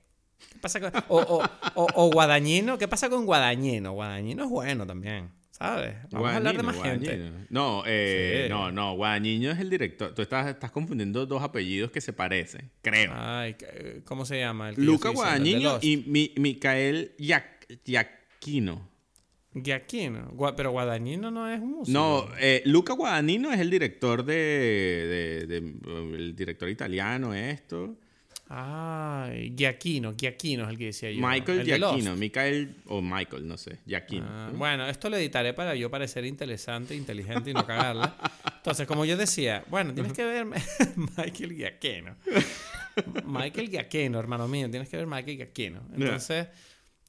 ¿Qué pasa con... O, o, o- o Guadañino, ¿qué pasa con Guadañino? Guadañino es bueno también, ¿sabes? Vamos a hablar de más Guadagnino, gente. No, eh, Sí. no, no, Guadagnino es el director. Tú estás, estás confundiendo dos apellidos que se parecen, creo. Ay, ¿qué- ¿cómo se llama? El Luca Guadagnino y Mi- Micael Giac- Giacchino. Giacchino. Gua- Pero Guadagnino no es un músico. No, eh, Luca Guadagnino es el director de, de- de- el director italiano esto. Ay, Giacchino, Giacchino es el que decía yo. Michael. Giacchino, Michael o Michael, no sé, Giacchino. Ah, ¿no? bueno, esto lo editaré para yo parecer interesante, inteligente y no cagarla. Entonces, como yo decía, bueno, tienes que ver <laughs> Michael Giacchino. Michael Giacchino, hermano mío, tienes que ver Michael Giacchino. Entonces,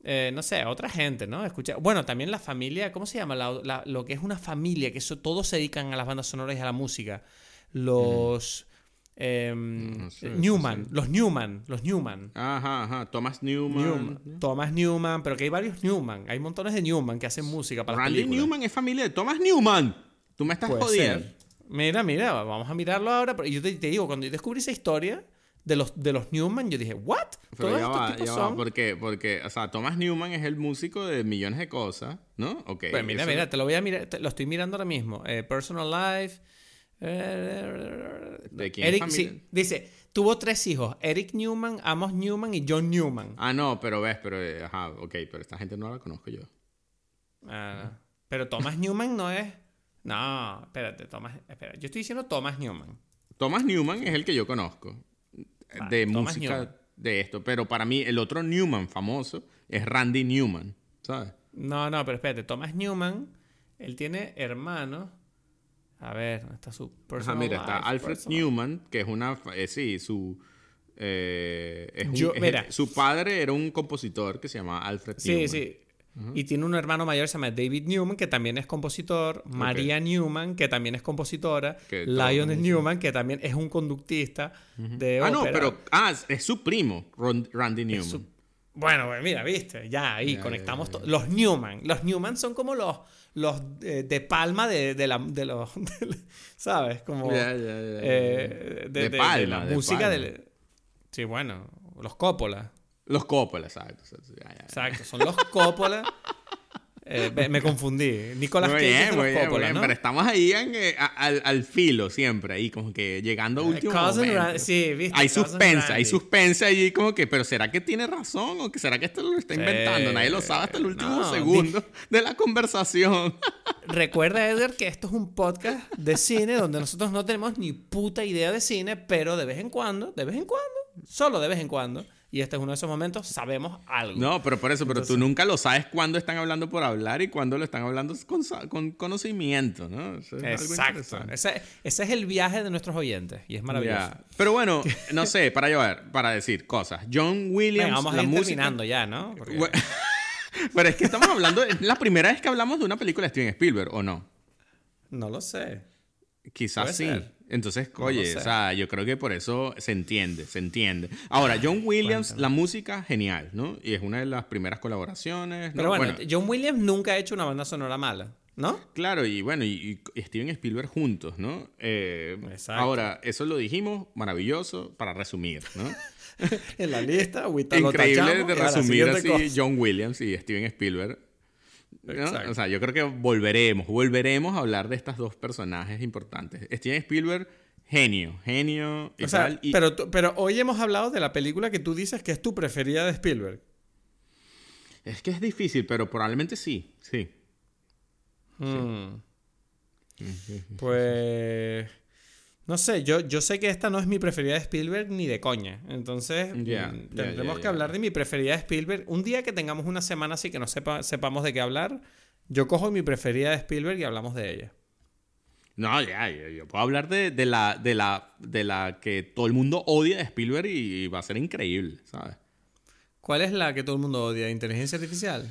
eh, no sé, otra gente, ¿no? Escucha, bueno, también la familia, ¿cómo se llama? La- la- lo que es una familia, que eso, todos se dedican a las bandas sonoras y a la música. Los No sé, Newman, no sé. los Newman, los Newman. Ajá, ajá, Thomas Newman. Newman, Thomas Newman, pero que hay varios Newman, hay montones de Newman que hacen música para Randy. Newman es familia de Thomas Newman. Tú me estás Puede jodiendo. ser. Mira, mira, vamos a mirarlo ahora. pero yo te, te digo, cuando yo descubrí esa historia de los, de los Newman, yo dije, ¿what? Pero Todos ya estos va, tipos ya va, son. porque, porque, o sea, Thomas Newman es el músico de millones de cosas, ¿no? Ok. Pues mira, eso- mira, te lo voy a mirar, te- lo estoy mirando ahora mismo. Eh, Personal Life. ¿De quién Eric, sí, dice, tuvo tres hijos: Eric Newman, Amos Newman y John Newman. Ah, no, pero ves, pero, eh, ajá, ok, pero esta gente no la conozco yo. Ah, pero Thomas Newman no es. No, espérate, Thomas. Espera, yo estoy diciendo Thomas Newman. Thomas Newman es el que yo conozco eh, de Thomas música Newman. de esto, pero para mí el otro Newman famoso es Randy Newman, ¿sabes? No, no, pero espérate, Thomas Newman, él tiene hermanos. A ver, ¿dónde está su Ajá, mira, está? Alfred Personal- Newman, que es una, eh, sí, su, eh, es un- Yo- es- mira. su padre era un compositor que se llamaba Alfred Sí, Newman. sí. Y tiene un hermano mayor que se llama David Newman, que también es compositor. María Newman, que también es compositora. Todos Lionel Newman, que también es un conductista de Ah, no, pero ah, es su primo, Ron- Randy Newman. su- Bueno, pues mira, viste, ya ahí Ya, conectamos ya, ya. to- Los Newman. Los Newman son como los, los eh, de palma de, de la, de los. <laughs> de ¿Sabes? Como. Ya, ya, ya. eh, de, De Palma, la música del. Sí, bueno, los Coppola. Los Coppola, exacto. Exacto, son los Coppola. <laughs> Eh, me confundí. Nicolas Muy bien, muy bien, muy Coppola, bien, ¿no? Pero estamos ahí en, eh, al, al filo siempre, ahí como que llegando a último Cousin momento. Ra- sí, viste. Hay Cousin suspense, hay Randy. suspense allí como que, pero ¿será que tiene razón o que será que esto lo está Sí. inventando? Nadie lo sabe hasta el último No, segundo de la conversación. <laughs> Recuerda, Edgar, que esto es un podcast de cine donde nosotros no tenemos ni puta idea de cine, pero de vez en cuando, de vez en cuando, solo de vez en cuando, y este es uno de esos momentos, sabemos algo. No, pero por eso, pero tú nunca lo sabes cuándo están hablando por hablar y cuándo lo están hablando con, con conocimiento, ¿no? Eso es algo Exacto. Ese, ese es el viaje de nuestros oyentes y es maravilloso. Pero bueno, <laughs> no sé, para llevar, para decir cosas. John Williams, Venga, vamos a ir música. terminando ya, ¿no? Porque- <laughs> Pero es que estamos hablando, es la primera vez que hablamos de una película de Steven Spielberg, ¿o no? no lo sé. Quizás sí. ser. Entonces, No oye, sé. o sea, yo creo que por eso se entiende, se entiende. Ahora, John Williams, la música, genial, ¿no? Y es una de las primeras colaboraciones. ¿no? Pero bueno, John Williams nunca ha hecho una banda sonora mala, ¿no? Claro, y bueno, y, y Steven Spielberg juntos, ¿no? Eh, Exacto. ahora, eso lo dijimos, maravilloso, para resumir, ¿no? <laughs> en la lista, ahorita <laughs> lo Increíble tachamos de resumir así cosa. John Williams y Steven Spielberg. O sea, yo creo que volveremos, volveremos a hablar de estas dos personajes importantes. Steven Spielberg, genio, genio y tal. Pero, pero hoy hemos hablado de la película que tú dices que es tu preferida de Spielberg. Es que es difícil, pero probablemente sí, sí. Hmm. Pues... No sé, yo, yo sé que esta no es mi preferida de Spielberg ni de coña. Entonces, mm, tendremos que hablar de mi preferida de Spielberg. Un día que tengamos una semana así que no sepa, sepamos de qué hablar, yo cojo mi preferida de Spielberg y hablamos de ella. No, ya, yo, puedo hablar de, la, de, la, de la que todo el mundo odia de Spielberg y, va a ser increíble, ¿sabes? ¿Cuál es la que todo el mundo odia? ¿Inteligencia artificial?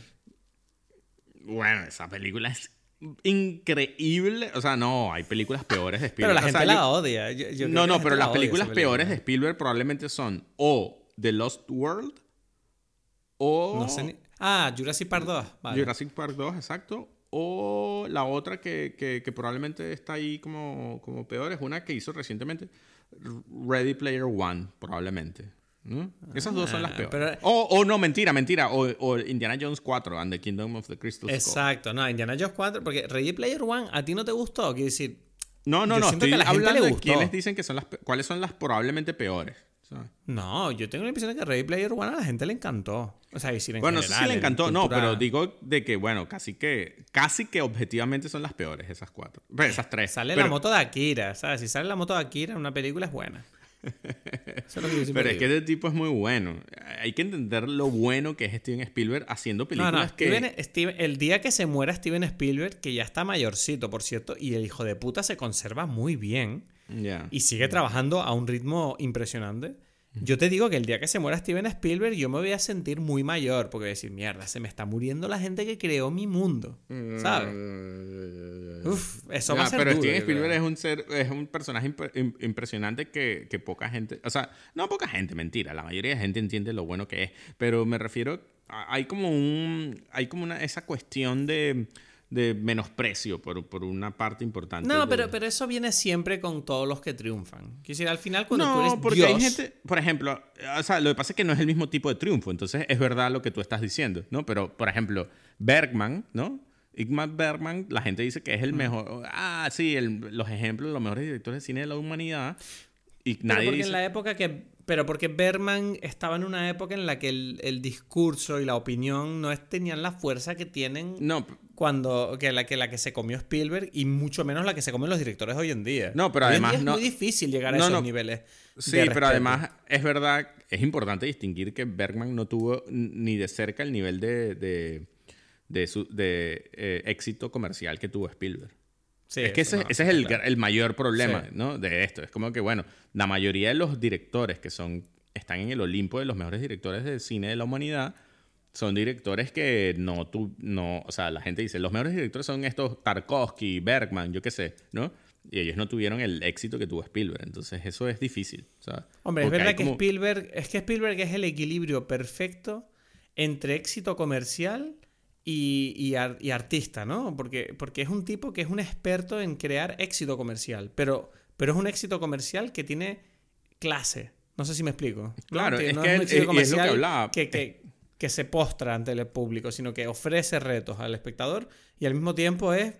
Bueno, esa película es increíble. O sea, no, hay películas peores de Spielberg. Pero la gente la odia. no, no, pero las películas peores de Spielberg probablemente son o The Lost World o... No sé Ah, Jurassic Park 2. Jurassic Park 2, exacto. O la otra que, que, probablemente está ahí como, como peor es una que hizo recientemente, Ready Player One, probablemente. Esas dos son las ah, peores. o, no, mentira, mentira. O, Indiana Jones 4 and the Kingdom of the Crystal Skull. Exacto, no, Indiana Jones 4, porque Ready Player One a ti no te gustó, quiero decir. No, no, no, estoy hablando de quiénes dicen que son las cuáles son las probablemente peores. No, yo tengo la impresión de que Ready Player One a la gente le encantó. O sea, si Bueno, sí le encantó, no, pero digo de que, bueno, casi que, casi que objetivamente son las peores esas cuatro. Pues, esas tres. Sale la moto de Akira, ¿sabes? Si sale la moto de Akira en una película es buena. Pero es que este tipo es muy bueno. Hay que entender lo bueno que es Steven Spielberg haciendo películas que... el día que se muera Steven Spielberg, que ya está mayorcito, por cierto, y el hijo de puta se conserva muy bien y sigue trabajando a un ritmo impresionante. Yo te digo que el día que se muera Steven Spielberg, yo me voy a sentir muy mayor, porque voy a decir, mierda, se me está muriendo la gente que creó mi mundo, ¿sabes? Uf, eso va a ser Pero Steven Spielberg es un, ser, es un personaje impresionante que, que, poca gente, o sea, no poca gente, mentira, la mayoría de gente entiende lo bueno que es, pero me refiero, hay como un, hay como una, esa cuestión de de menosprecio por, por una parte importante. No, pero, pero eso viene siempre con todos los que triunfan. Quisiera al final cuando tú eres porque hay gente, por ejemplo, o sea, lo que pasa es que no es el mismo tipo de triunfo, entonces es verdad lo que tú estás diciendo, ¿no? Pero, por ejemplo, Bergman, ¿no? Igmar Bergman, la gente dice que es el mejor, ah, sí, los ejemplos, los mejores directores de cine de la humanidad. Y nadie porque en la época que pero porque Bergman estaba en una época en la que el, el discurso y la opinión no tenían la fuerza que tienen no, cuando que la, que la que se comió Spielberg y mucho menos la que se comen los directores hoy en día. No, pero además es muy difícil llegar a esos niveles. Sí, pero además es verdad, es importante distinguir que Bergman no tuvo ni de cerca el nivel de, de, de, su, de eh, éxito comercial que tuvo Spielberg es que ese, es el, el, mayor problema ¿no? de esto. Es como que, bueno, la mayoría de los directores que son, están en el Olimpo de los mejores directores de cine de la humanidad son directores que no, tú, no, o sea, la gente dice, los mejores directores son estos Tarkovsky, Bergman, yo qué sé, ¿no? Y ellos no tuvieron el éxito que tuvo Spielberg. Entonces, eso es difícil. Hombre, es verdad que Spielberg, es que Spielberg es el equilibrio perfecto entre éxito comercial y, y, artista, ¿no? Porque, porque es un tipo que es un experto en crear éxito comercial, pero, pero es un éxito comercial que tiene clase. No sé si me explico. Claro, es que es, es, lo que hablaba. Que, que, que, se postra ante el público, sino que ofrece retos al espectador y al mismo tiempo es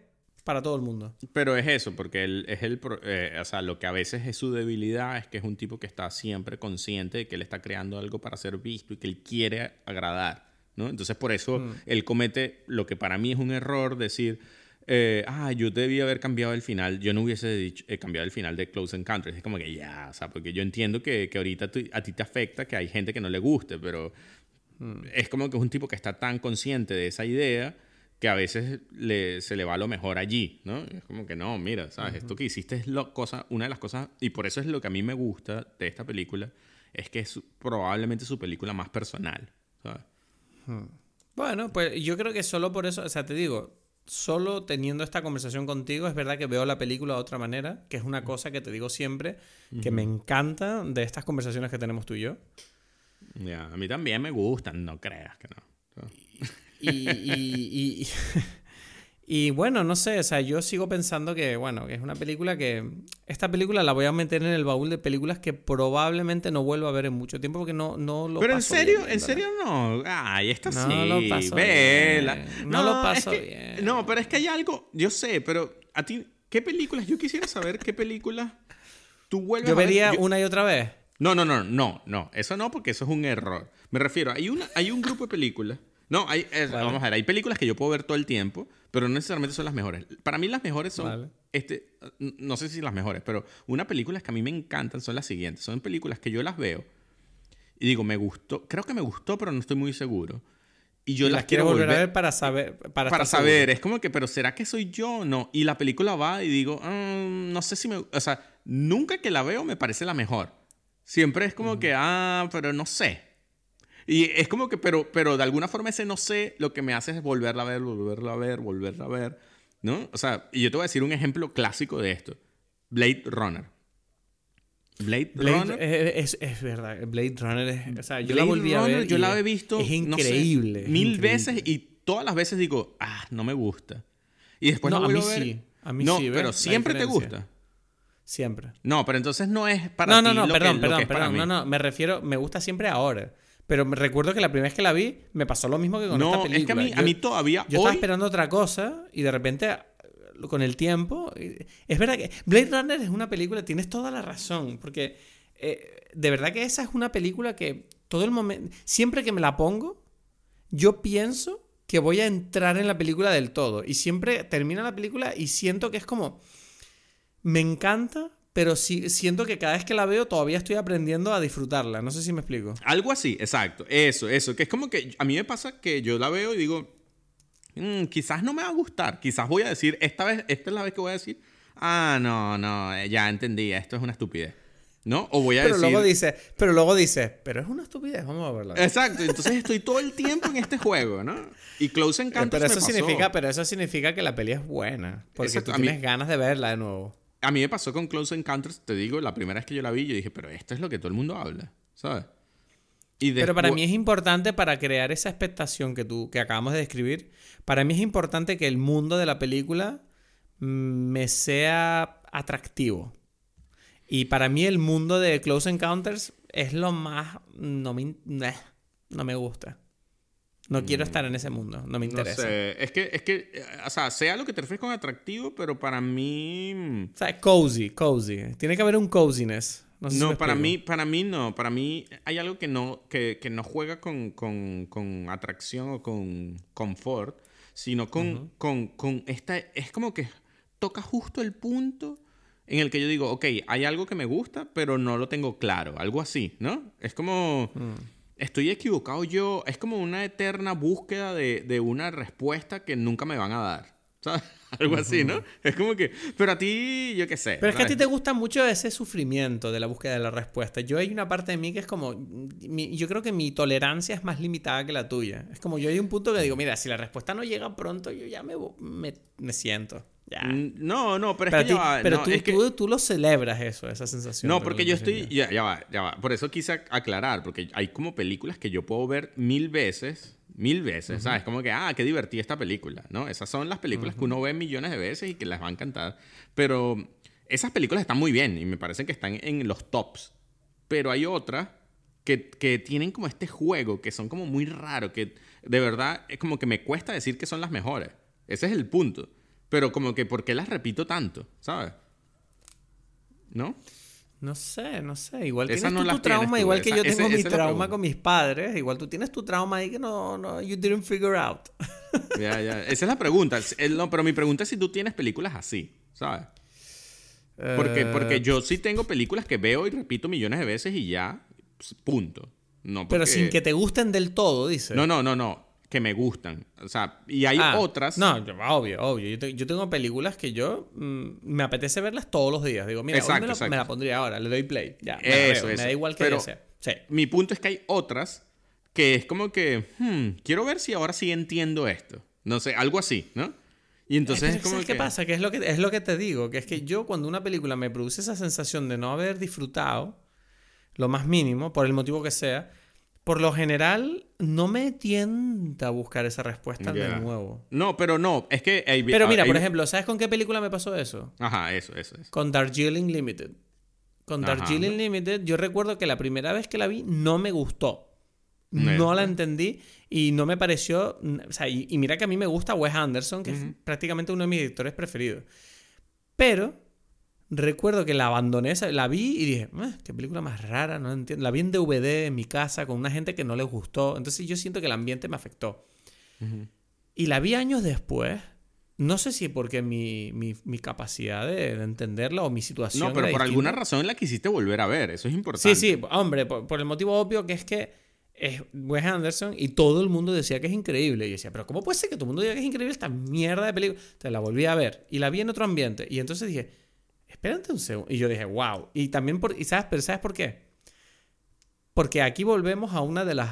para todo el mundo. Pero es eso, porque él, es el, eh, o sea, lo que a veces es su debilidad es que es un tipo que está siempre consciente de que él está creando algo para ser visto y que él quiere agradar. Entonces, por eso mm. él comete lo que para mí es un error, decir, eh, ah, yo debía haber cambiado el final, yo no hubiese dicho, eh, cambiado el final de Close Encounters. Es como que ya, o sea, porque yo entiendo que, que ahorita a ti te afecta que hay gente que no le guste, pero mm. es como que es un tipo que está tan consciente de esa idea que a veces le, se le va lo mejor allí, ¿no? Es como que no, mira, ¿sabes? Esto que hiciste es lo, cosa, una de las cosas, y por eso es lo que a mí me gusta de esta película, es que es probablemente su película más personal, ¿sabes? Bueno, pues yo creo que solo por eso, o sea, te digo, solo teniendo esta conversación contigo, es verdad que veo la película de otra manera, que es una cosa que te digo siempre, que me encanta de estas conversaciones que tenemos tú y yo. Ya, a mí también me gustan, no creas que no. Y, Y bueno, no sé, o sea, yo sigo pensando que, bueno, que es una película que... Esta película la voy a meter en el baúl de películas que probablemente no vuelva a ver en mucho tiempo porque no, no lo Pero en serio, bien, en serio no. Ay, esta No sí. lo paso vela. bien. No lo paso es que- bien. No, pero es que hay algo, yo sé, pero a ti, ¿qué películas? Yo quisiera saber qué películas tú vuelves Yo a ver. vería Yo- una y otra vez. No, no, no, no, no. Eso no, porque eso es un error. Me refiero, hay, una, hay un grupo de películas. No, hay, Vale. vamos a ver, hay películas que yo puedo ver todo el tiempo, pero no necesarmente son las mejores. Para mí las mejores son, Vale. este, no sé si las mejores, pero una películas que a mí me encantan son las siguientes. Son películas que yo las veo y digo, me gustó, creo que me gustó, pero no estoy muy seguro. Y yo Y las las quiero volver a ver para saber. Para, saber, seguro. es como que, pero ¿será que soy yo o no? Y la película va y digo, "Ah, no sé si me... O sea, nunca que la veo me parece la mejor. Siempre es como que, ah, pero no sé. Y es como que, pero, pero de alguna forma ese no sé lo que me hace es volverla a ver, volverla a ver, volverla a ver, ¿no? O sea, y yo te voy a decir un ejemplo clásico de esto. Blade Runner. Blade, Blade Runner. es, es, es verdad. Blade Runner es. O sea, yo la Blade volví a Runner, ver. Yo la he visto Es no sé, increíble. mil increíble. veces y todas las veces digo, ah, no me gusta. Y después No, la a mí ver. sí, a mí no, sí, pero La siempre te gusta. Siempre. No, pero entonces no es para No, ti no, no, lo perdón, que, lo perdón, que es para perdón. mí. No, no, me refiero, me gusta siempre ahora. Pero me recuerdo que la primera vez que la vi, me pasó lo mismo que con No, esta película. es que a mí, a Yo- mí todavía Yo estaba esperando otra cosa y de repente, con el tiempo. Es verdad que Blade Runner es una película, tienes toda la razón. Porque eh, de verdad que esa es una película que todo el momento. Siempre que me la pongo, yo pienso que voy a entrar en la película del todo. Y siempre termina la película y siento que es como. Me encanta, pero sí, siento que cada vez que la veo todavía estoy aprendiendo a disfrutarla. No sé si me explico. Algo así, exacto. Eso, eso. Que es como que a mí me pasa que yo la veo y digo, "Mm, quizás no me va a gustar. Quizás voy a decir, esta vez, esta es la vez que voy a decir, ah, no, no, eh, ya entendí, esto es una estupidez. ¿No? O voy a Pero decir... luego dice, pero luego dice, pero es una estupidez, vamos a verla. Exacto, entonces estoy todo el tiempo en este juego, ¿no? Y Close Eh, Encounters pero me eso pasó. significa, pero eso significa que la peli es buena, porque Exacto, tú mí- tienes ganas de verla de nuevo. A mí me pasó con Close Encounters, te digo, la primera vez que yo la vi, yo dije, pero esto es lo que todo el mundo habla, ¿sabes? Y Pero para mí es importante para crear esa expectación que tú que acabamos de describir. Para mí es importante que el mundo de la película mm, me sea atractivo. Y para mí el mundo de Close Encounters es lo más no me no me gusta. No quiero estar en ese mundo, no me No interesa. sé, es que, es que, o sea, sea lo que te refieres con atractivo, pero para mí... mm, O sea, cozy, cozy. Tiene que haber un coziness. No, sé si No, me para mí, para mí no. Para mí hay algo que no, que, que no juega con, con, con atracción o con confort, sino con, con, con esta... Es como que toca justo el punto en el que yo digo, ok, hay algo que me gusta, pero no lo tengo claro. Algo así, ¿no? Es como... Estoy equivocado yo. Es como una eterna búsqueda de, de una respuesta que nunca me van a dar. <laughs> ¿Sabes? Algo así, ¿no? Es como que... Pero a ti, yo qué sé. Pero es que a ti te gusta mucho ese sufrimiento de la búsqueda de la respuesta. Yo hay una parte de mí que es como, mi- yo creo que mi tolerancia es más limitada que la tuya. Es como yo hay un punto que digo, mira, si la respuesta no llega pronto, yo ya me, me, me siento. Ya. No, no, pero es que ti- ya va, pero no, tú, es que- tú, tú lo celebras eso, esa sensación. No, porque yo estoy. Ya, ya va, ya va. Por eso quise ac- aclarar, porque hay como películas que yo puedo ver mil veces, mil veces, ¿sabes? Como que, ah, qué divertida esta película, ¿no? Esas son las películas que uno ve millones de veces y que les va a encantar. Pero esas películas están muy bien y me parecen que están en los tops. Pero hay otras que, que tienen como este juego, que son como muy raros, que de verdad es como que me cuesta decir que son las mejores. Ese es el punto. Pero como que, ¿por qué las repito tanto? ¿Sabes? ¿No? No sé, no sé. Igual Esa tienes no tú tu trauma, tú, igual que yo ese- tengo mi trauma con mis padres. Igual tú tienes tu trauma ahí que no, no, you didn't figure out. <laughs> Ya, ya. Esa es la pregunta. El- no, pero mi pregunta es si tú tienes películas así, ¿sabes? Porque, Eh, porque yo sí tengo películas que veo y repito millones de veces y ya, pues, punto. No Pero sin que te gusten del todo, dice. No, no, no, no. Que me gustan. O sea, y hay Ah, otras. No, yo- obvio, obvio. Yo, te- yo tengo películas que yo mm, me apetece verlas todos los días. Digo, mira, hoy Exacto, me, la, exacto. me la pondría ahora, le doy play. Ya, me Eso, veo, eso. Me da igual que Pero- sea. Sí. Mi punto es que hay otras que es como que, hmm, quiero ver si ahora sí entiendo esto. No sé, algo así, ¿no? Y entonces Eh, es pero como ¿sabes que... qué pasa? Que es lo que es lo que te digo, que es que yo cuando una película me produce esa sensación de no haber disfrutado lo más mínimo, por el motivo que sea, por lo general, no me tienta a buscar esa respuesta de nuevo. No, pero no, es que... hay- Pero mira, hay- por ejemplo, ¿sabes con qué película me pasó eso? Ajá, eso, eso, eso. Con Darjeeling Limited. Con Ajá. Darjeeling Limited, yo recuerdo que la primera vez que la vi no me gustó. No la entendí y no me pareció. O sea, y, y mira que a mí me gusta Wes Anderson, que es prácticamente uno de mis directores preferidos. Pero recuerdo que la abandoné, la vi y dije, "Ah, qué película más rara, no entiendo. La vi en DVD en mi casa con una gente que no les gustó. Entonces yo siento que el ambiente me afectó. Y la vi años después. No sé si porque mi, mi, mi capacidad de, de entenderla o mi situación. No, pero por alguna razón la quisiste volver a ver, eso es importante. Sí, sí, hombre, por, por el motivo obvio que es que es Wes Anderson y todo el mundo decía que es increíble. Y yo decía, pero ¿cómo puede ser que todo el mundo diga que es increíble esta mierda de película? Entonces la volví a ver y la vi en otro ambiente. Y entonces dije, espérate un segundo. Y yo dije, wow. Y también, por, y sabes, pero ¿sabes por qué? Porque aquí volvemos a una de las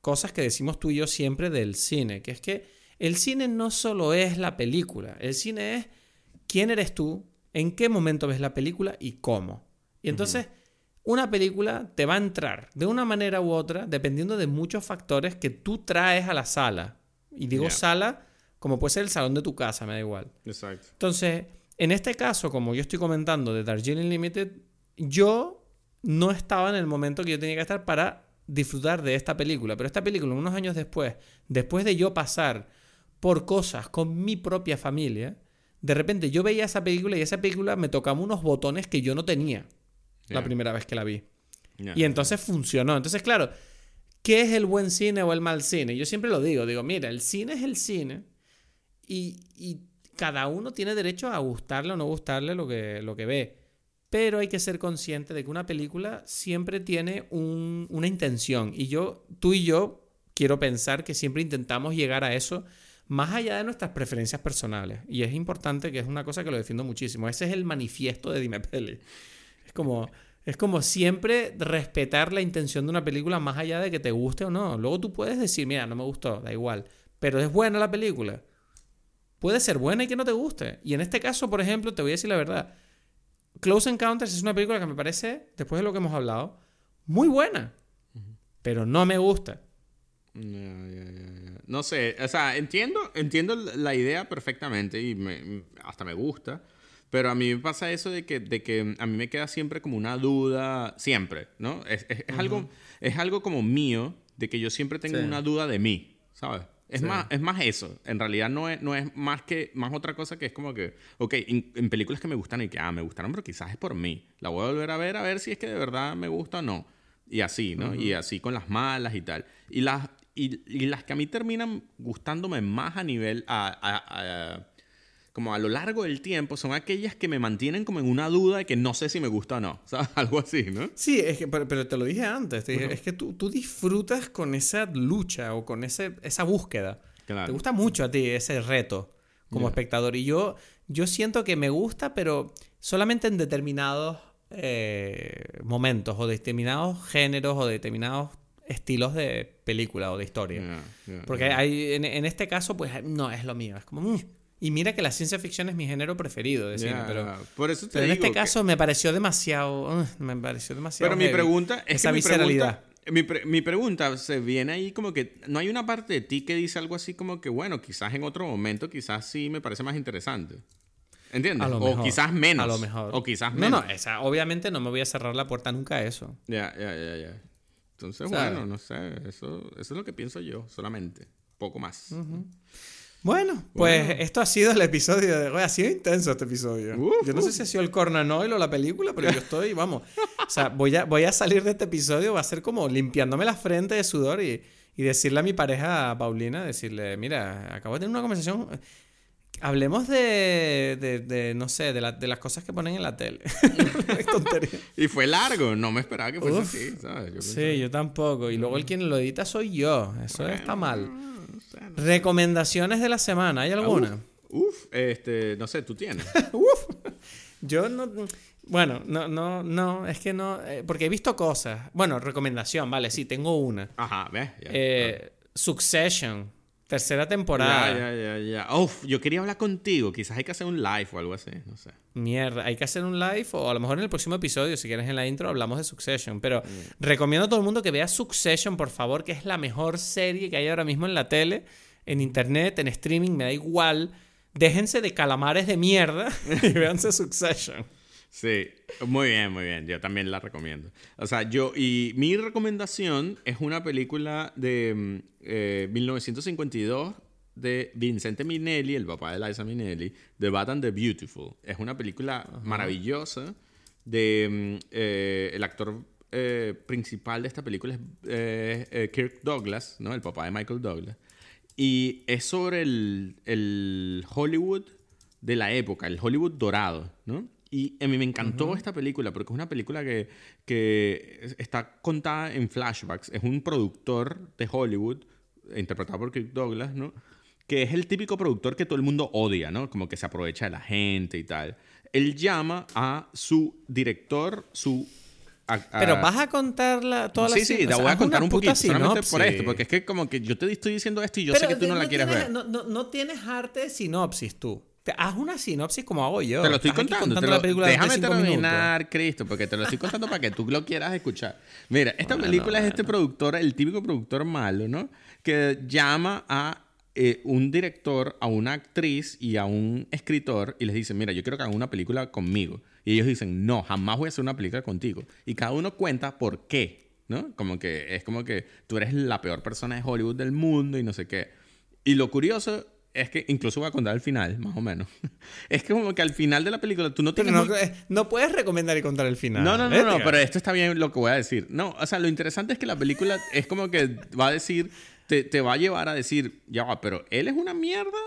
cosas que decimos tú y yo siempre del cine, que es que el cine no solo es la película, el cine es quién eres tú, en qué momento ves la película y cómo. Y entonces, una película te va a entrar de una manera u otra dependiendo de muchos factores que tú traes a la sala. Y digo sala como puede ser el salón de tu casa, me da igual. Exacto. Entonces, en este caso, como yo estoy comentando de Darjeeling Limited, yo no estaba en el momento que yo tenía que estar para disfrutar de esta película. Pero esta película, unos años después, después de yo pasar por cosas con mi propia familia, de repente yo veía esa película y esa película me tocaba unos botones que yo no tenía la primera vez que la vi. Y entonces funcionó. Entonces, claro, ¿qué es el buen cine o el mal cine? Yo siempre lo digo, digo, mira, el cine es el cine y, y cada uno tiene derecho a gustarle o no gustarle lo que, lo que ve. Pero hay que ser consciente de que una película siempre tiene un- una intención. Y yo, tú y yo, quiero pensar que siempre intentamos llegar a eso más allá de nuestras preferencias personales. Y es importante que es una cosa que lo defiendo muchísimo. Ese es el manifiesto de Dime Peli. Es como, es como siempre respetar la intención de una película más allá de que te guste o no. Luego tú puedes decir, mira, no me gustó, da igual. Pero es buena la película. Puede ser buena y que no te guste. Y en este caso, por ejemplo, te voy a decir la verdad. Close Encounters es una película que me parece, después de lo que hemos hablado, muy buena. Pero no me gusta. No sé, o sea, entiendo, entiendo la idea perfectamente y me- hasta me gusta, pero a mí me pasa eso de que, de que a mí me queda siempre como una duda, siempre, ¿no? Es, es- es algo, es algo como mío, de que yo siempre tengo Sí. una duda de mí, ¿sabes? Es, Sí. más, es más eso, en realidad no es, no es más que más otra cosa que es como que, ok, en, en películas que me gustan y que, ah, me gustaron, pero quizás es por mí, la voy a volver a ver a ver si es que de verdad me gusta o no. Y así, ¿no? Y así con las malas y tal. Y las, y, y las que a mí terminan gustándome más a nivel, a, a- a- como a lo largo del tiempo, son aquellas que me mantienen como en una duda de que no sé si me gusta o no. <laughs> ¿Sabes? Algo así, ¿no? Sí, es que, pero, pero te lo dije antes. te dije, Es que tú, tú disfrutas con esa lucha o con ese, esa búsqueda. Claro. Te gusta mucho a ti ese reto como espectador. Y yo, yo siento que me gusta, pero solamente en determinados eh, momentos o determinados géneros o determinados estilos de película o de historia. Porque hay, en, en este caso, pues no es lo mío. Es como. mm. Y mira que la ciencia ficción es mi género preferido de cine, pero, por eso te pero en este que- caso me pareció demasiado. uh, me pareció demasiado. Pero mi pregunta es Esa que mi visceralidad. pregunta, mi, pre- mi pregunta se viene ahí como que no hay una parte de ti que dice algo así como que bueno, quizás en otro momento quizás sí me parece más interesante. ¿Entiendes? O mejor, quizás menos. A lo mejor. O quizás No, menos. no, esa, obviamente no me voy a cerrar la puerta nunca a eso. Ya, ya, ya, ya. Entonces, bueno, no sé, eso, eso es lo que pienso yo, solamente. Poco más. Bueno, pues Bueno. esto ha sido el episodio de. Ha sido intenso este episodio. Uf, yo no sé si ha sido el Cornan Oil o la película, pero yo estoy, vamos. O sea, voy a, voy a salir de este episodio, va a ser como limpiándome la frente de sudor y, y decirle a mi pareja, a Paulina, decirle: Mira, acabo de tener una conversación. Hablemos de, de, de, no sé, de, la- de las cosas que ponen en la tele. <laughs> Tontería. Y fue largo, no me esperaba que fuese Uf. así, ¿sabes? Yo Sí, yo tampoco. Y luego el quien lo edita soy yo. Eso está mal. Recomendaciones de la semana, ¿hay alguna? Uf, este, no sé, tú tienes. <laughs> Yo no. Bueno, no, no, no, es que no. eh, porque he visto cosas. Bueno, recomendación, vale, sí, tengo una. Ajá, ¿ves? Eh, Succession. Tercera temporada. Ya, ya, ya, ya. Uf, yo quería hablar contigo. Quizás hay que hacer un live o algo así. No sé. Mierda, hay que hacer un live o a lo mejor en el próximo episodio, si quieres en la intro, hablamos de Succession. Pero recomiendo a todo el mundo que vea Succession, por favor, que es la mejor serie que hay ahora mismo en la tele, en internet, en streaming, me da igual. Déjense de calamares de mierda <laughs> y véanse Succession. Sí, muy bien, muy bien. Yo también la recomiendo. O sea, yo, y mi recomendación es una película de mm, eh, 1952 de Vincente Minnelli, el papá de Liza Minnelli, The Bad and the Beautiful. Es una película maravillosa de mm, eh, el actor eh, principal de esta película es eh, eh, Kirk Douglas, ¿no? El papá de Michael Douglas. Y es sobre el, el Hollywood de la época, el Hollywood dorado, ¿no? Y a mí me encantó esta película porque es una película que, que está contada en flashbacks. Es un productor de Hollywood, interpretado por Kirk Douglas, ¿no? Que es el típico productor que todo el mundo odia, ¿no? Como que se aprovecha de la gente y tal. Él llama a su director, su... a- a- Pero vas a contar la, toda la Sí, sí, la voy a contar un poquito, solamente por esto, porque es que como que yo te estoy diciendo esto y yo Pero sé que tú no, la quieres tienes, ver. No, no- no tienes arte de sinopsis tú. Haz una sinopsis como hago yo. Te lo estoy aquí contando. te la lo- película de déjame terminar, Cristo, porque te lo estoy contando para que tú lo quieras escuchar. Mira, esta Bueno, película es este productor, el típico productor malo, ¿no? Que llama a eh, un director, a una actriz y a un escritor y les dice, mira, yo quiero que hagan una película conmigo. Y ellos dicen, no, jamás voy a hacer una película contigo. Y cada uno cuenta por qué, ¿no? Como que es como que tú eres la peor persona de Hollywood del mundo y no sé qué. Y lo curioso es que, incluso voy a contar el final, más o menos. <laughs> es que como que al final de la película tú no tienes... no, muy- eh, no puedes recomendar y contar el final. no, no, no, no, Edgar. pero esto está bien lo que voy a decir. No, o sea, lo interesante es que la película es como que va a decir, te, te va a llevar a decir, ya va, pero él es una mierda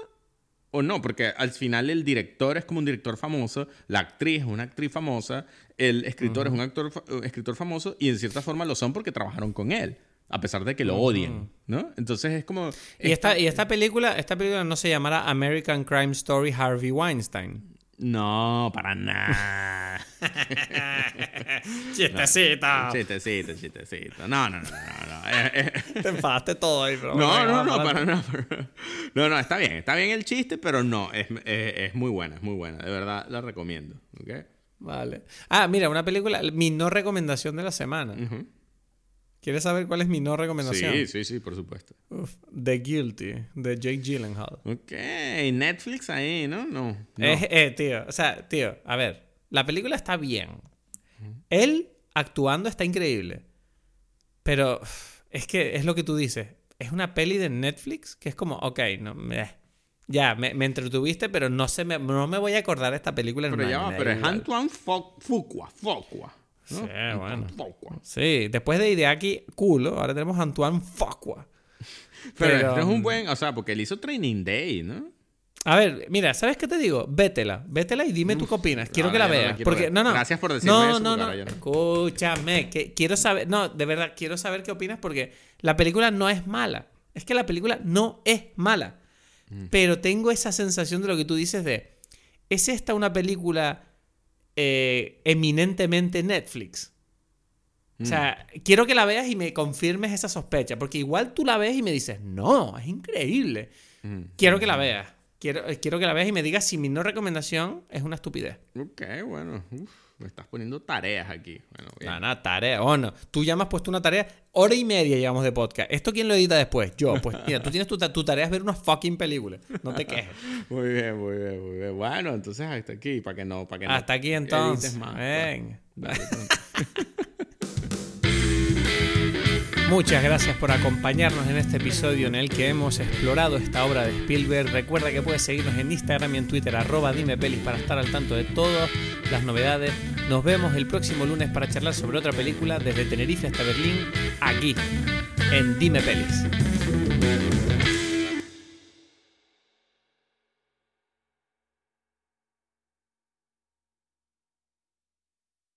o no, porque al final el director es como un director famoso, la actriz es una actriz famosa, el escritor es un actor, eh, escritor famoso y en cierta forma lo son porque trabajaron con él, a pesar de que lo odien, ¿no? Entonces es como... Y esta, y esta película, esta película no se llamará American Crime Story Harvey Weinstein. No, para nada. <laughs> Chistecito. chistecito, chistecito. No, no, no, no. no. Eh, eh. Te enfadaste todo ahí, bro. No, no, no, para nada. No, no, está bien. Está bien el chiste, pero no. Es, es- es muy buena, es muy buena. De verdad, la recomiendo. ¿ok? Vale. Ah, mira, una película, mi no recomendación de la semana. Ujú. ¿Quieres saber cuál es mi no recomendación? Sí, sí, sí, por supuesto. Uf, The Guilty, de Jake Gyllenhaal. Ok, Netflix ahí, ¿no? No. no. Es- eh, tío, o sea, tío, a ver, la película está bien. Él actuando está increíble. Pero es que es lo que tú dices. Es una peli de Netflix que es como, ok, no, eh, ya, me, me entretuviste, pero no, se me, no me voy a acordar de esta película en pero un ya va, pero es. Antoine Fuqua, Fuqua. ¿No? Sí, Antoine bueno. Fuqua. Sí, después de Ideaki, culo, ahora tenemos a Antoine Fuqua. <laughs> Pero, Pero, esto es un mm, buen, o sea, porque él hizo Training Day, ¿no? A ver, mira, ¿sabes qué te digo? Vétela, vétela y dime tú qué opinas. Quiero que la no veas. quiero porque, ver. no, no. Gracias por decirme no, eso, No, no, no. Escúchame, que quiero saber. No, de verdad, quiero saber qué opinas porque la película no es mala. Es que la película no es mala. Mm. Pero tengo esa sensación de lo que tú dices de. ¿Es esta una película eh, eminentemente Netflix? O sea, Mm. quiero que la veas y me confirmes esa sospecha. Porque igual tú la ves y me dices, no, es increíble. Mm. Quiero que la veas. Quiero, eh, quiero que la veas y me digas si mi no recomendación es una estupidez. Ok, bueno. Uf, me estás poniendo tareas aquí. Bueno, bien. Nada, tarea. O no. Tú ya me has puesto una tarea. Hora y media llevamos de podcast. ¿Esto quién lo edita después? Yo. Pues mira, tú tienes tu, tu tarea es ver una fucking película. No te quejes. <laughs> Muy bien, muy bien, muy bien. Bueno, entonces hasta aquí, para que no, para que no Hasta aquí entonces. más. Ven. Dale, <laughs> Muchas gracias por acompañarnos en este episodio en el que hemos explorado esta obra de Spielberg. Recuerda que puedes seguirnos en Instagram y en Twitter, arroba dime pelis para estar al tanto de todas las novedades. Nos vemos el próximo lunes para charlar sobre otra película desde Tenerife hasta Berlín, aquí, en Dime Pelis.